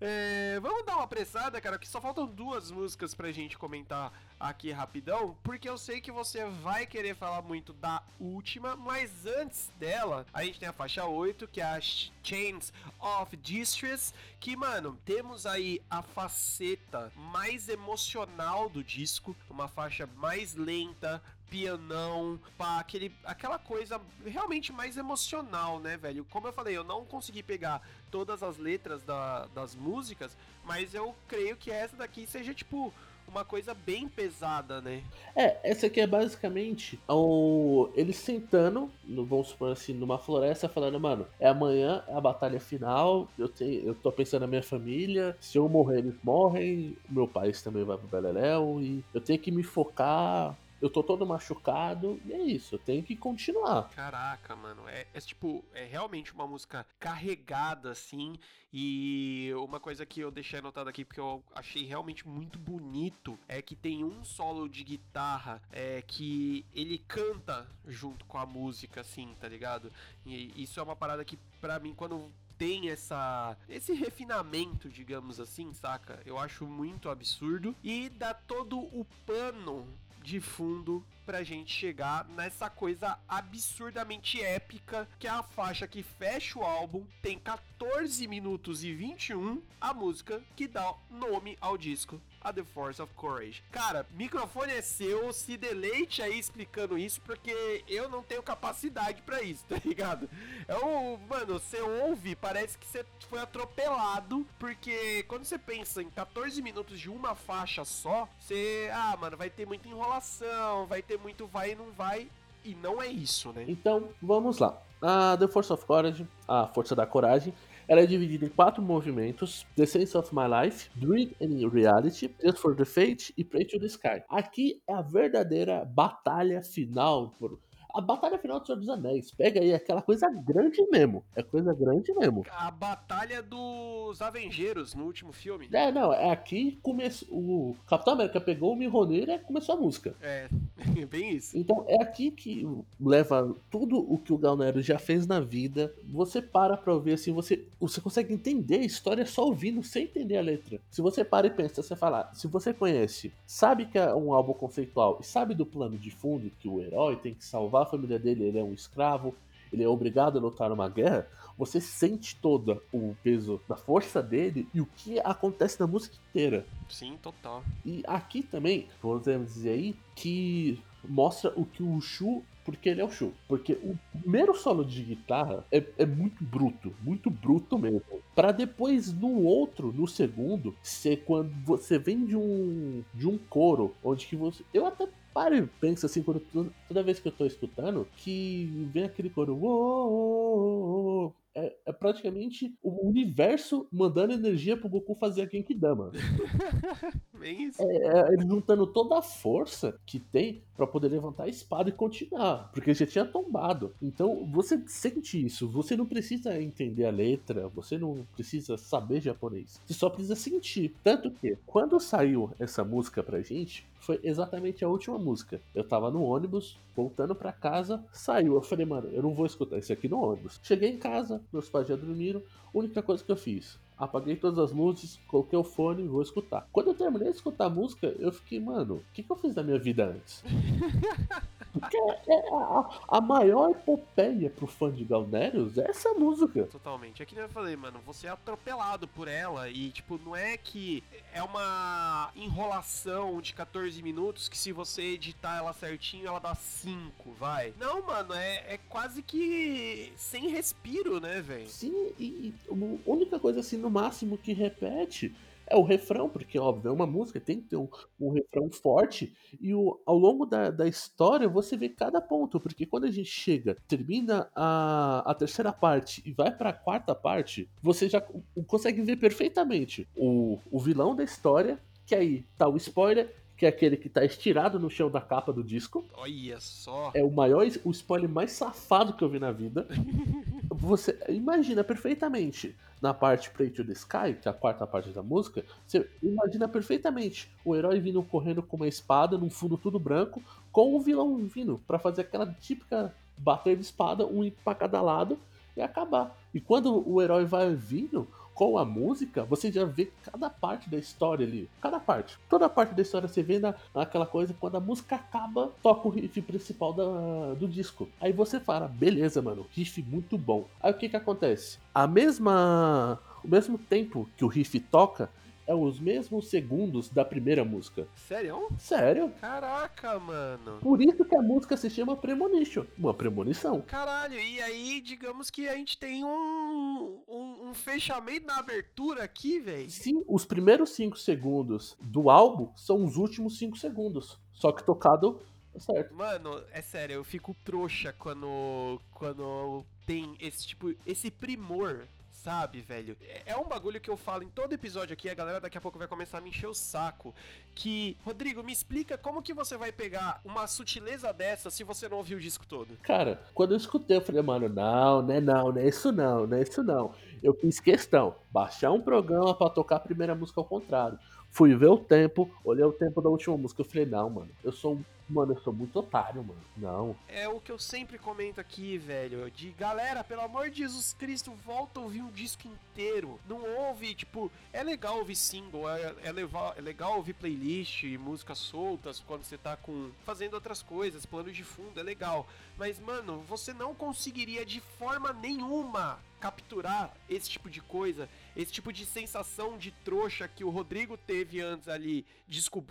É, vamos dar uma apressada, cara, que só faltam duas músicas pra gente comentar aqui rapidão, porque eu sei que você vai querer falar muito da última, mas antes dela, a gente tem a faixa 8, que é a Chains of Distress, que, mano, temos aí a faceta mais emocional do disco, uma faixa mais lenta, pianão, pá, aquele, aquela coisa realmente mais emocional, né, velho? Como eu falei, eu não consegui pegar todas as letras da, das músicas, mas eu creio que essa daqui seja, tipo, uma coisa bem pesada, né? É, essa aqui é basicamente o... eles sentando, vamos supor assim, numa floresta, falando, mano, é amanhã a batalha final, eu, tenho, eu tô pensando na minha família, se eu morrer, eles morrem, meu pai também vai pro Beleléu, e eu tenho que me focar eu tô todo machucado e é isso, eu tenho que continuar. Caraca, mano, é, é, tipo, é realmente uma música carregada assim. E uma coisa que eu deixei anotado aqui porque eu achei realmente muito bonito é que tem um solo de guitarra é, que ele canta junto com a música, assim, tá ligado? E isso é uma parada que, pra mim, quando tem essa esse refinamento, digamos assim, saca? Eu acho muito absurdo e dá todo o pano de fundo pra gente chegar nessa coisa absurdamente épica que é a faixa que fecha o álbum, tem 14 minutos e 21, a música que dá nome ao disco, a The Force of Courage. Cara, microfone é seu, se deleite aí explicando isso, porque eu não tenho capacidade para isso, tá ligado? É o, mano, você ouve, parece que você foi atropelado, porque quando você pensa em 14 minutos de uma faixa só, você, ah, mano, vai ter muita enrolação, vai ter muito vai e não vai, e não é isso, né? Então, vamos lá. A The Force of Courage, a Força da Coragem, ela é dividida em quatro movimentos: The Sense of My Life, Dream and Reality, Just for the Fate e Pray to the Sky. Aqui é a verdadeira batalha final por a batalha final do Senhor dos Anéis. Pega aí aquela coisa grande mesmo. É coisa grande mesmo. A batalha dos Avengeiros no último filme. É, não, é aqui começou. O Capitão América pegou o Mjolnir e começou a música. É, bem isso. Então é aqui que leva tudo o que o Galnero já fez na vida. Você para pra ouvir assim, você, você consegue entender a história só ouvindo, sem entender a letra. Se você para e pensa, você fala, se você conhece, sabe que é um álbum conceitual e sabe do plano de fundo que o herói tem que salvar a família dele, ele é um escravo, ele é obrigado a lutar numa guerra, você sente todo o peso da força dele e o que acontece na música inteira. Sim, total. E aqui também, podemos dizer aí, que mostra o que o Shu porque ele é o Shu. Porque o primeiro solo de guitarra é, é muito bruto, muito bruto mesmo. Para depois, no outro, no segundo, ser quando você vem de um de um coro, onde que você. Eu até paro e penso assim, quando, toda vez que eu tô escutando, que vem aquele coro. "Uou", É, é praticamente o universo mandando energia pro Goku fazer a Genkidama. Bem isso. É, ele juntando toda a força que tem pra poder levantar a espada e continuar, porque ele já tinha tombado. Então você sente isso, você não precisa entender a letra, você não precisa saber japonês, você só precisa sentir. Tanto que quando saiu essa música pra gente, foi exatamente a última música. Eu tava no ônibus, voltando pra casa, saiu. Eu falei, mano, eu não vou escutar isso aqui no ônibus. Cheguei em casa, meus pais já dormiram. Única coisa que eu fiz, apaguei todas as luzes, coloquei o fone e vou escutar. Quando eu terminei de escutar a música, eu fiquei, mano, o que, que eu fiz da minha vida antes? Porque é a, a maior epopeia pro fã de Galnerius é essa música. Totalmente. É que nem eu falei, mano, você é atropelado por ela e, tipo, não é que é uma enrolação de 14 minutos que se você editar ela certinho, ela dá 5, vai. Não, mano, é, é quase que sem respiro, né, velho? Sim, e, e a única coisa assim, no máximo, que repete é o refrão, porque, óbvio, é uma música, tem que ter um, um refrão forte. E o, ao longo da, da história você vê cada ponto, porque quando a gente chega, termina a, a terceira parte e vai pra quarta parte, você já co- consegue ver perfeitamente o, o vilão da história, que aí tá o spoiler, que é aquele que tá estirado no chão da capa do disco. Olha só. É o maior, o spoiler mais safado que eu vi na vida. Você imagina perfeitamente na parte Pray to the Sky, que é a quarta parte da música, você imagina perfeitamente o herói vindo correndo com uma espada num fundo tudo branco, com o vilão vindo pra fazer aquela típica bater de espada, um pra cada lado e acabar. E quando o herói vai vindo com a música, você já vê cada parte da história ali. Cada parte. Toda parte da história você vê na, naquela coisa, quando a música acaba, toca o riff principal da, do disco. Aí você fala, beleza, mano, riff muito bom. Aí o que que acontece? A mesma. O mesmo tempo que o riff toca é os mesmos segundos da primeira música. Sério? Sério? Caraca, mano. Por isso que a música se chama Premonition. Uma premonição. Caralho, e aí, digamos que a gente tem um, um, um fechamento na abertura aqui, velho. Sim, os primeiros 5 segundos do álbum são os últimos 5 segundos. Só que tocado certo. Mano, é sério, eu fico trouxa quando, quando tem esse tipo, esse primor, sabe, velho? É- É um bagulho que eu falo em todo episódio aqui, a galera daqui a pouco vai começar a me encher o saco. Que, Rodrigo, me explica como que você vai pegar uma sutileza dessa se você não ouviu o disco todo. Cara, quando eu escutei, eu falei, mano, não, né, não, não é isso não, não é isso não. Eu fiz questão, baixar um programa pra tocar a primeira música ao contrário. Fui ver o tempo, olhei o tempo da última música, eu falei, não, mano, eu sou um. Mano, eu sou muito otário, mano. Não. É o que eu sempre comento aqui, velho. De galera, pelo amor de Jesus Cristo, volta a ouvir um disco inteiro. Não ouve, tipo, é legal ouvir single, é, é, leva- é legal ouvir playlist, músicas soltas quando você tá com. fazendo outras coisas, plano de fundo, é legal. Mas, mano, você não conseguiria de forma nenhuma capturar esse tipo de coisa, esse tipo de sensação de trouxa que o Rodrigo teve antes ali,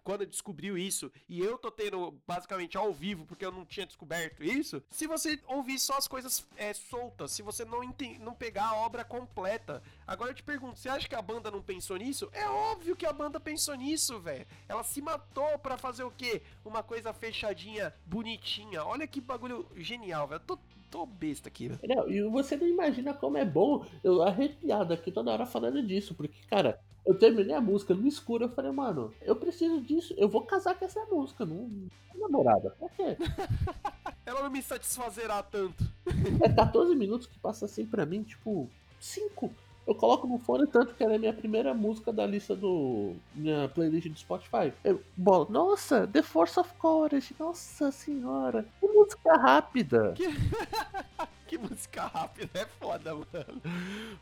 quando descobriu isso, e eu tô tendo basicamente ao vivo porque eu não tinha descoberto isso. Se você ouvir só as coisas é, soltas, se você não, não pegar a obra completa. Agora eu te pergunto, você acha que a banda não pensou nisso? É óbvio que a banda pensou nisso, velho. Ela se matou pra fazer o quê? Uma coisa fechadinha, bonitinha. Olha que bagulho genial, velho. Tô, tô besta aqui, velho. Não, e você não imagina como é bom eu arrepiado aqui toda hora falando disso, porque, cara, eu terminei a música no escuro, eu falei, mano, eu preciso disso, eu vou casar com essa música, não. não namorada. Por quê? Ela não me satisfazerá tanto. É 14 minutos que passa assim pra mim, tipo, 5. Eu coloco no fone tanto que ela é minha primeira música da lista do. minha playlist do Spotify. Eu bolo, nossa, The Force of Courage, nossa senhora, que música rápida. Que música rápida, é foda, mano.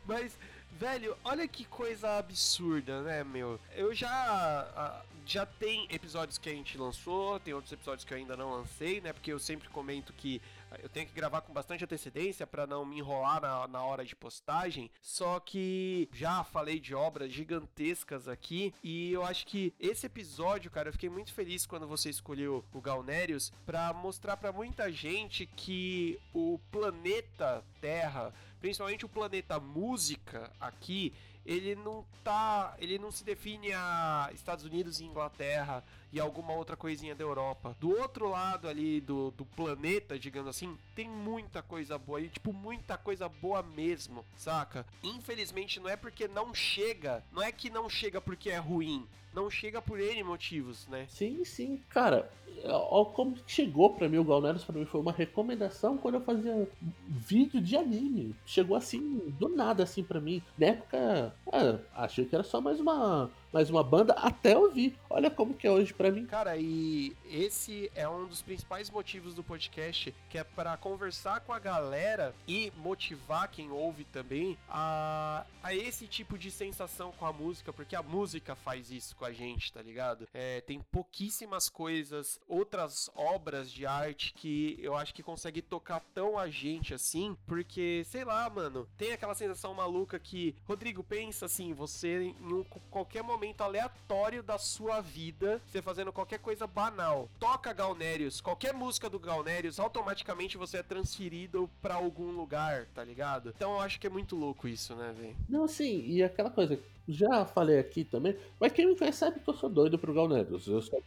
Mas, velho, olha que coisa absurda, né, meu? Eu já. já tem episódios que a gente lançou, tem outros episódios que eu ainda não lancei, né? Porque eu sempre comento que eu tenho que gravar com bastante antecedência para não me enrolar na, na hora de postagem. Só que já falei de obras gigantescas aqui e eu acho que esse episódio, cara, eu fiquei muito feliz quando você escolheu o Galnerius para mostrar para muita gente que o planeta Terra, principalmente o planeta música aqui, ele não tá, ele não se define a Estados Unidos e Inglaterra e alguma outra coisinha da Europa. Do outro lado ali do, do planeta, digamos assim, tem muita coisa boa e tipo muita coisa boa mesmo, saca? Infelizmente não é porque não chega, não é que não chega porque é ruim, não chega por N motivos, né? Sim, sim, cara. Ó, como chegou pra mim o Galneros, pra mim foi uma recomendação quando eu fazia vídeo de anime. Chegou assim, do nada, assim, pra mim. Na época, é, achei que era só mais uma mais uma banda até ouvir. Olha como que é hoje para mim. Cara, e esse é um dos principais motivos do podcast, que é para conversar com a galera e motivar quem ouve também a, a esse tipo de sensação com a música, porque a música faz isso com a gente, tá ligado? É, tem pouquíssimas coisas, outras obras de arte que eu acho que consegue tocar tão a gente assim, porque, sei lá, mano, tem aquela sensação maluca que, Rodrigo, pensa assim, você em um, qualquer momento momento aleatório da sua vida, você fazendo qualquer coisa banal. Toca Galnerius, qualquer música do Galnerius, automaticamente você é transferido para algum lugar, tá ligado? Então eu acho que é muito louco isso, né, velho? Não, sim, e aquela coisa, já falei aqui também, mas quem me conhece sabe que eu sou doido pro Galnerius. Eu só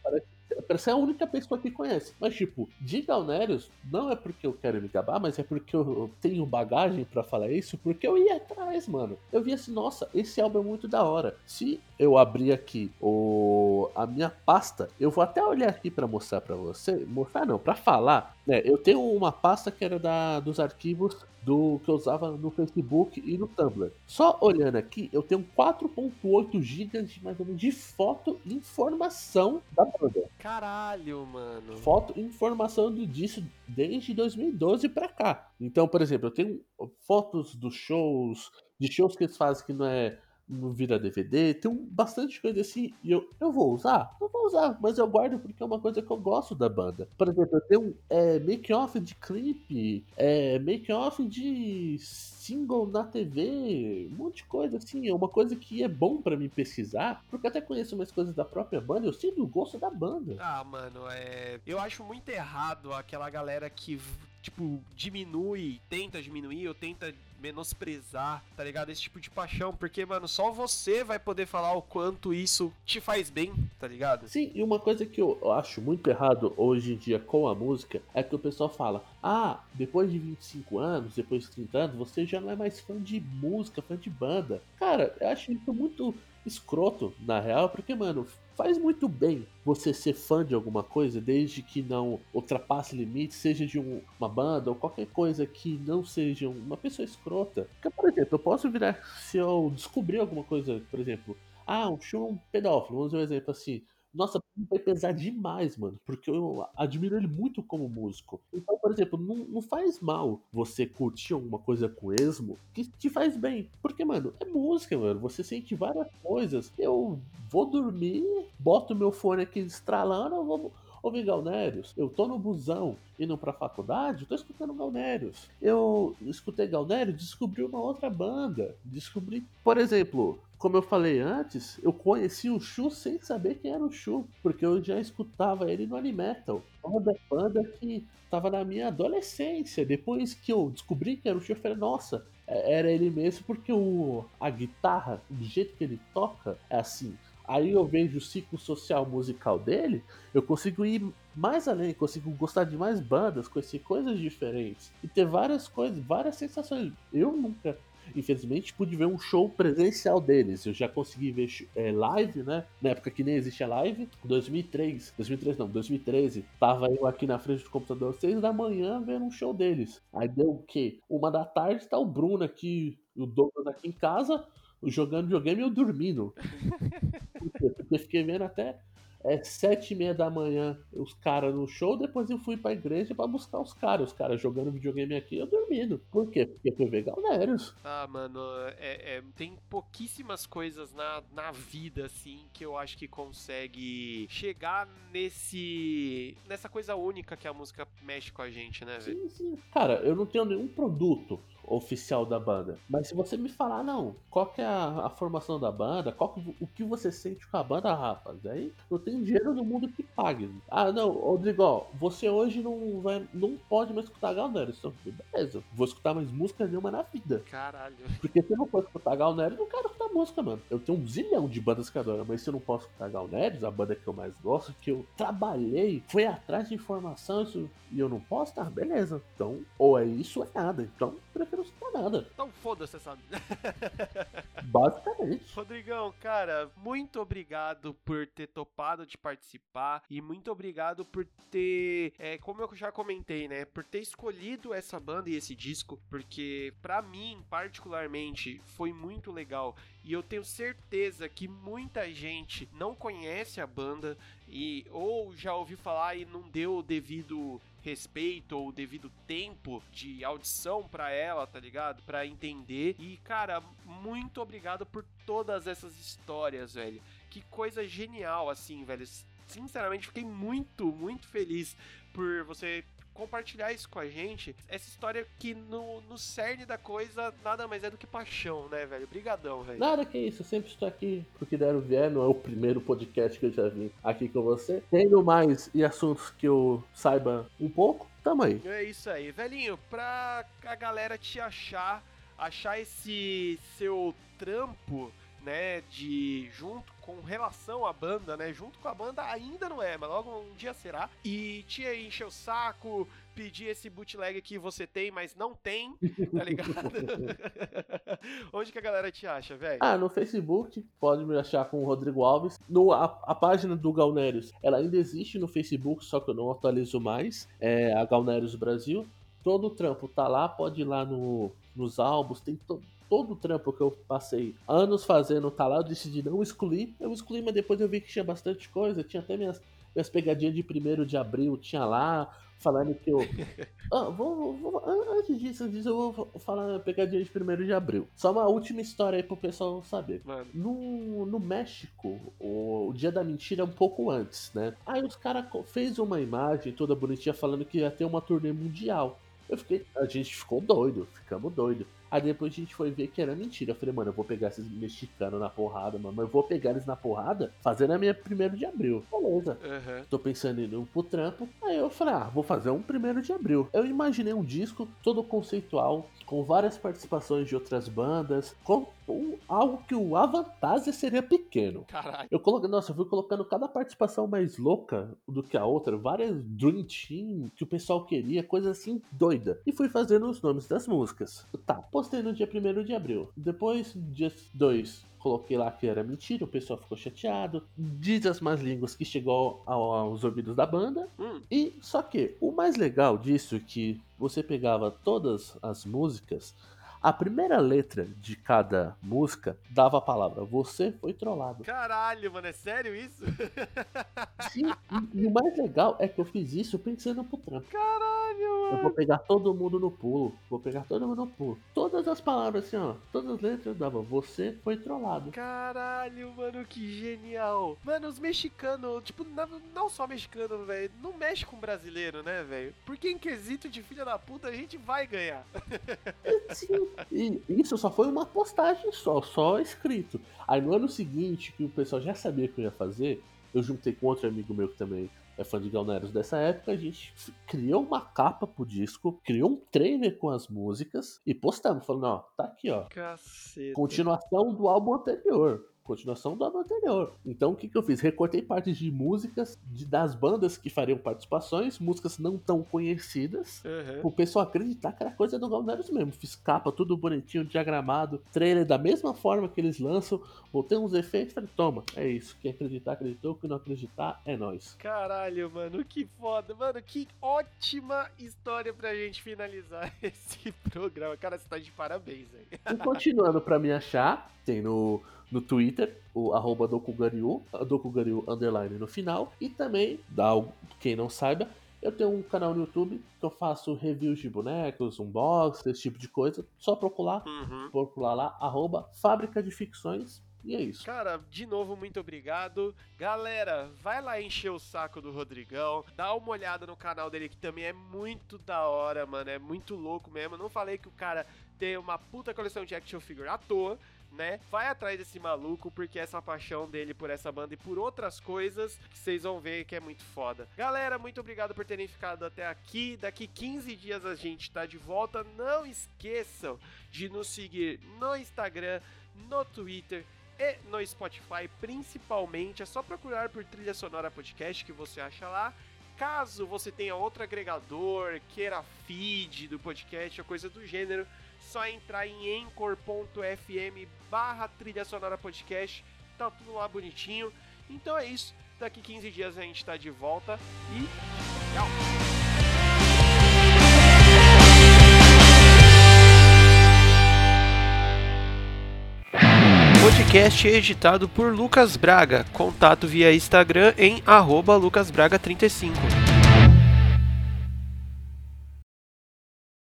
parece Parece a única pessoa que conhece. Mas, tipo, de Galnerius, não é porque eu quero me gabar, mas é porque eu tenho bagagem para falar isso, porque eu ia atrás, mano. Eu vi assim, nossa, esse álbum é muito da hora. Se eu abrir aqui o a minha pasta, eu vou até olhar aqui para mostrar para você, mostrar não, para falar, né? Eu tenho uma pasta que era da dos arquivos do que eu usava no Facebook e no Tumblr. Só olhando aqui, eu tenho 4.8 GB de mais ou menos de foto e informação da banda. Caralho, mano. Foto e informação do disso desde 2012 para cá. Então, por exemplo, eu tenho fotos dos shows, de shows que eles fazem que não é vira DVD, tem um, bastante coisa assim, e eu, eu vou usar? Eu vou usar, mas eu guardo porque é uma coisa que eu gosto da banda. Por exemplo, eu tenho é, make-off de clipe, é, make-off de single na TV, um monte de coisa assim, é uma coisa que é bom para mim pesquisar, porque até conheço umas coisas da própria banda, eu sinto o gosto da banda. Ah, mano, é... eu acho muito errado aquela galera que tipo, diminui, tenta diminuir ou tenta menosprezar, tá ligado? Esse tipo de paixão, porque, mano, só você vai poder falar o quanto isso te faz bem, tá ligado? Sim, e uma coisa que eu acho muito errado hoje em dia com a música é que o pessoal fala: ah, depois de 25 anos, depois de 30 anos, você já não é mais fã de música, fã de banda. Cara, eu acho isso muito escroto, na real, porque, mano, faz muito bem você ser fã de alguma coisa, desde que não ultrapasse limites, seja de um, uma banda ou qualquer coisa que não seja uma pessoa escrota. Porque, por exemplo, eu posso virar, se eu descobrir alguma coisa, por exemplo, ah, um show um pedófilo, vamos ver um exemplo assim. Nossa, vai pesar demais, mano. Porque eu admiro ele muito como músico. Então, por exemplo, não, não faz mal você curtir alguma coisa com esmo que te faz bem. Porque, mano, é música, mano. Você sente várias coisas. Eu vou dormir, boto meu fone aqui estralando, eu vou ouvir Galnérios. Eu tô no busão indo pra faculdade, tô escutando Galnérios. Eu escutei Galnérios, descobri uma outra banda. Descobri, por exemplo, como eu falei antes, eu conheci o Shu sem saber quem era o Shu, porque eu já escutava ele no Animetal. Uma da banda que tava na minha adolescência. Depois que eu descobri que era o Shu, eu falei, nossa, é, era ele mesmo, porque o, a guitarra, do jeito que ele toca, é assim. Aí eu vejo o ciclo social musical dele, eu consigo ir mais além, consigo gostar de mais bandas, conhecer coisas diferentes e ter várias coisas, várias sensações. Eu nunca infelizmente, pude ver um show presencial deles. Eu já consegui ver é, live, né? Na época que nem existia live, 2003. 2003 não, 2013. Tava eu aqui na frente do computador, 6 da manhã, vendo um show deles. Aí deu o quê? Uma da tarde, tá o Bruno aqui, o Douglas aqui em casa, jogando videogame e eu dormindo. Porque eu fiquei vendo até é sete e meia da manhã, os caras no show, depois eu fui pra igreja pra buscar os caras. Os caras jogando videogame aqui, eu dormindo. Por quê? Porque foi ver Galnérios. Ah, mano, é, é- tem pouquíssimas coisas na, na vida, assim, que eu acho que consegue chegar nesse. nessa coisa única que a música mexe com a gente, né, velho? Sim, sim. Cara, eu não tenho nenhum produto oficial da banda. Mas se você me falar, não, qual que é a, a formação da banda, qual que- o que você sente com a banda, rapaz, aí não tem dinheiro no mundo que pague. Ah, não, Rodrigo, ó, você hoje não vai, não pode mais escutar Galnérios. Então, beleza, vou escutar mais música nenhuma na vida. Caralho. Porque se eu não for escutar Galnérios, eu não quero escutar música, mano. Eu tenho um zilhão de bandas que adoro, mas se eu não posso escutar Galnérios, a banda que eu mais gosto, que eu trabalhei, fui atrás de informação isso- e eu não posso, tá? Beleza. Então, ou é isso ou é nada. Então, eu prefiro escutar nada. Então foda-se essa. Basicamente. Rodrigão, cara, muito obrigado por ter topado de participar e muito obrigado por ter, é, como eu já comentei, né, por ter escolhido essa banda e esse disco, porque pra mim, particularmente, foi muito legal e eu tenho certeza que muita gente não conhece a banda e ou já ouviu falar e não deu o devido respeito ou o devido tempo de audição pra ela, tá ligado? Pra entender. E cara, muito obrigado por todas essas histórias, velho. Que coisa genial assim, velho. Sinceramente, fiquei muito, muito feliz por você compartilhar isso com a gente. Essa história que no, no cerne da coisa nada mais é do que paixão, né, velho? Brigadão, velho. Nada que isso, eu sempre estou aqui pro que der o vier, não é o primeiro podcast que eu já vim aqui com você. Tendo mais e assuntos que eu saiba um pouco, tamo aí. É isso aí, velhinho. Pra a galera te achar, achar esse seu trampo, né, de junto com relação à banda, né, junto com a banda ainda não é, mas logo um dia será. E te encher o saco, pedir esse bootleg que você tem, mas não tem, tá ligado? Onde que a galera te acha, velho? Ah, no Facebook, pode me achar com o Rodrigo Alves. No, a, a página do Galnérios, ela ainda existe no Facebook, só que eu não atualizo mais. É a Galnérios Brasil. Todo o trampo tá lá, pode ir lá no, nos álbuns, tem to, todo o trampo que eu passei anos fazendo tá lá. Eu decidi não excluir. Eu excluí, mas depois eu vi que tinha bastante coisa. Tinha até minhas, minhas pegadinhas de primeiro de abril, tinha lá, falando que eu. Ah, vou, vou- antes disso, antes disso, eu vou falar pegadinha de primeiro de abril. Só uma última história aí pro pessoal saber. Mano, No, no México, o, o dia da mentira é um pouco antes, né? Aí os caras fez uma imagem toda bonitinha falando que ia ter uma turnê mundial. Eu fiquei, a gente ficou doido, ficamos doido. Aí depois a gente foi ver que era mentira. Eu falei, mano, eu vou pegar esses mexicanos na porrada, mano. Mas eu vou pegar eles na porrada fazendo a minha primeiro de abril. Beleza. aham. Tô pensando em ir pro trampo. Aí eu falei, ah, vou fazer um primeiro de abril. Eu imaginei um disco todo conceitual, com várias participações de outras bandas, com um- algo que o Avantasia seria pequeno. Caralho. Eu coloquei, nossa, eu fui colocando cada participação mais louca do que a outra, várias Dream Team que o pessoal queria, coisa assim doida. E fui fazendo os nomes das músicas. Tá, postei no dia 1 de abril. Depois, dia 2, coloquei lá que era mentira, o pessoal ficou chateado. Diz as más línguas que chegou ao- aos ouvidos da banda. Hum, E só que o mais legal disso é que você pegava todas as músicas, a primeira letra de cada música dava a palavra você foi trollado. caralho, mano, é sério isso? Sim, e, o mais legal é que eu fiz isso pensando pro trampo. Caralho, Eu mano. vou pegar todo mundo no pulo, vou pegar todo mundo no pulo. Todas as palavras assim, ó, todas as letras dava você foi trollado. Caralho, mano, que genial. Mano, os mexicanos, tipo, não, não só mexicano, velho, não mexe com brasileiro, né, velho? Porque em quesito de filha da puta a gente vai ganhar. Sim, e isso só foi uma postagem só, só escrito. Aí no ano seguinte, que o pessoal já sabia que eu ia fazer, eu juntei com outro amigo meu que também é fã de Galneros dessa época, a gente criou uma capa pro disco, criou um trailer com as músicas e postamos, falando, ó, tá aqui, ó. Caceta. Continuação do álbum anterior. Continuação do álbum anterior. Então o que, que eu fiz? Recortei partes de músicas de, das bandas que fariam participações, músicas não tão conhecidas, Aham. o pessoal acreditar que era coisa do Galneros mesmo. Fiz capa, tudo bonitinho, diagramado, trailer da mesma forma que eles lançam, botei uns efeitos, falei, toma, é isso. Quem acreditar, acreditou, quem não acreditar, é nós. Caralho, mano, que foda. Mano, que ótima história pra gente finalizar esse programa. Cara, você tá de parabéns, velho. E continuando pra me achar, tem no, no Twitter, o arroba Dokugariu, Dokugariu underline no final. E também, dá, quem não saiba, eu tenho um canal no YouTube que eu faço reviews de bonecos, unboxing, esse tipo de coisa. Só procurar, Uhum. procurar lá, arroba Fábrica de Ficções. E é isso. Cara, de novo, muito obrigado. Galera, vai lá encher o saco do Rodrigão. Dá uma olhada no canal dele que também é muito da hora, mano. É muito louco mesmo. Eu não falei que o cara tem uma puta coleção de action figure à toa. Né? Vai atrás desse maluco, porque essa paixão dele por essa banda e por outras coisas que vocês vão ver que é muito foda. Galera, muito obrigado por terem ficado até aqui. Daqui 15 dias a gente tá de volta. Não esqueçam de nos seguir no Instagram, no Twitter e no Spotify, principalmente. É só procurar por Trilha Sonora Podcast que você acha lá. Caso você tenha outro agregador, queira feed do podcast ou coisa do gênero, só entrar em anchor.fm barra Trilha Sonora Podcast. Tá tudo lá bonitinho. Então é isso. Daqui 15 dias a gente tá de volta e tchau! Podcast editado por Lucas Braga. Contato via Instagram em arroba lucasbraga35.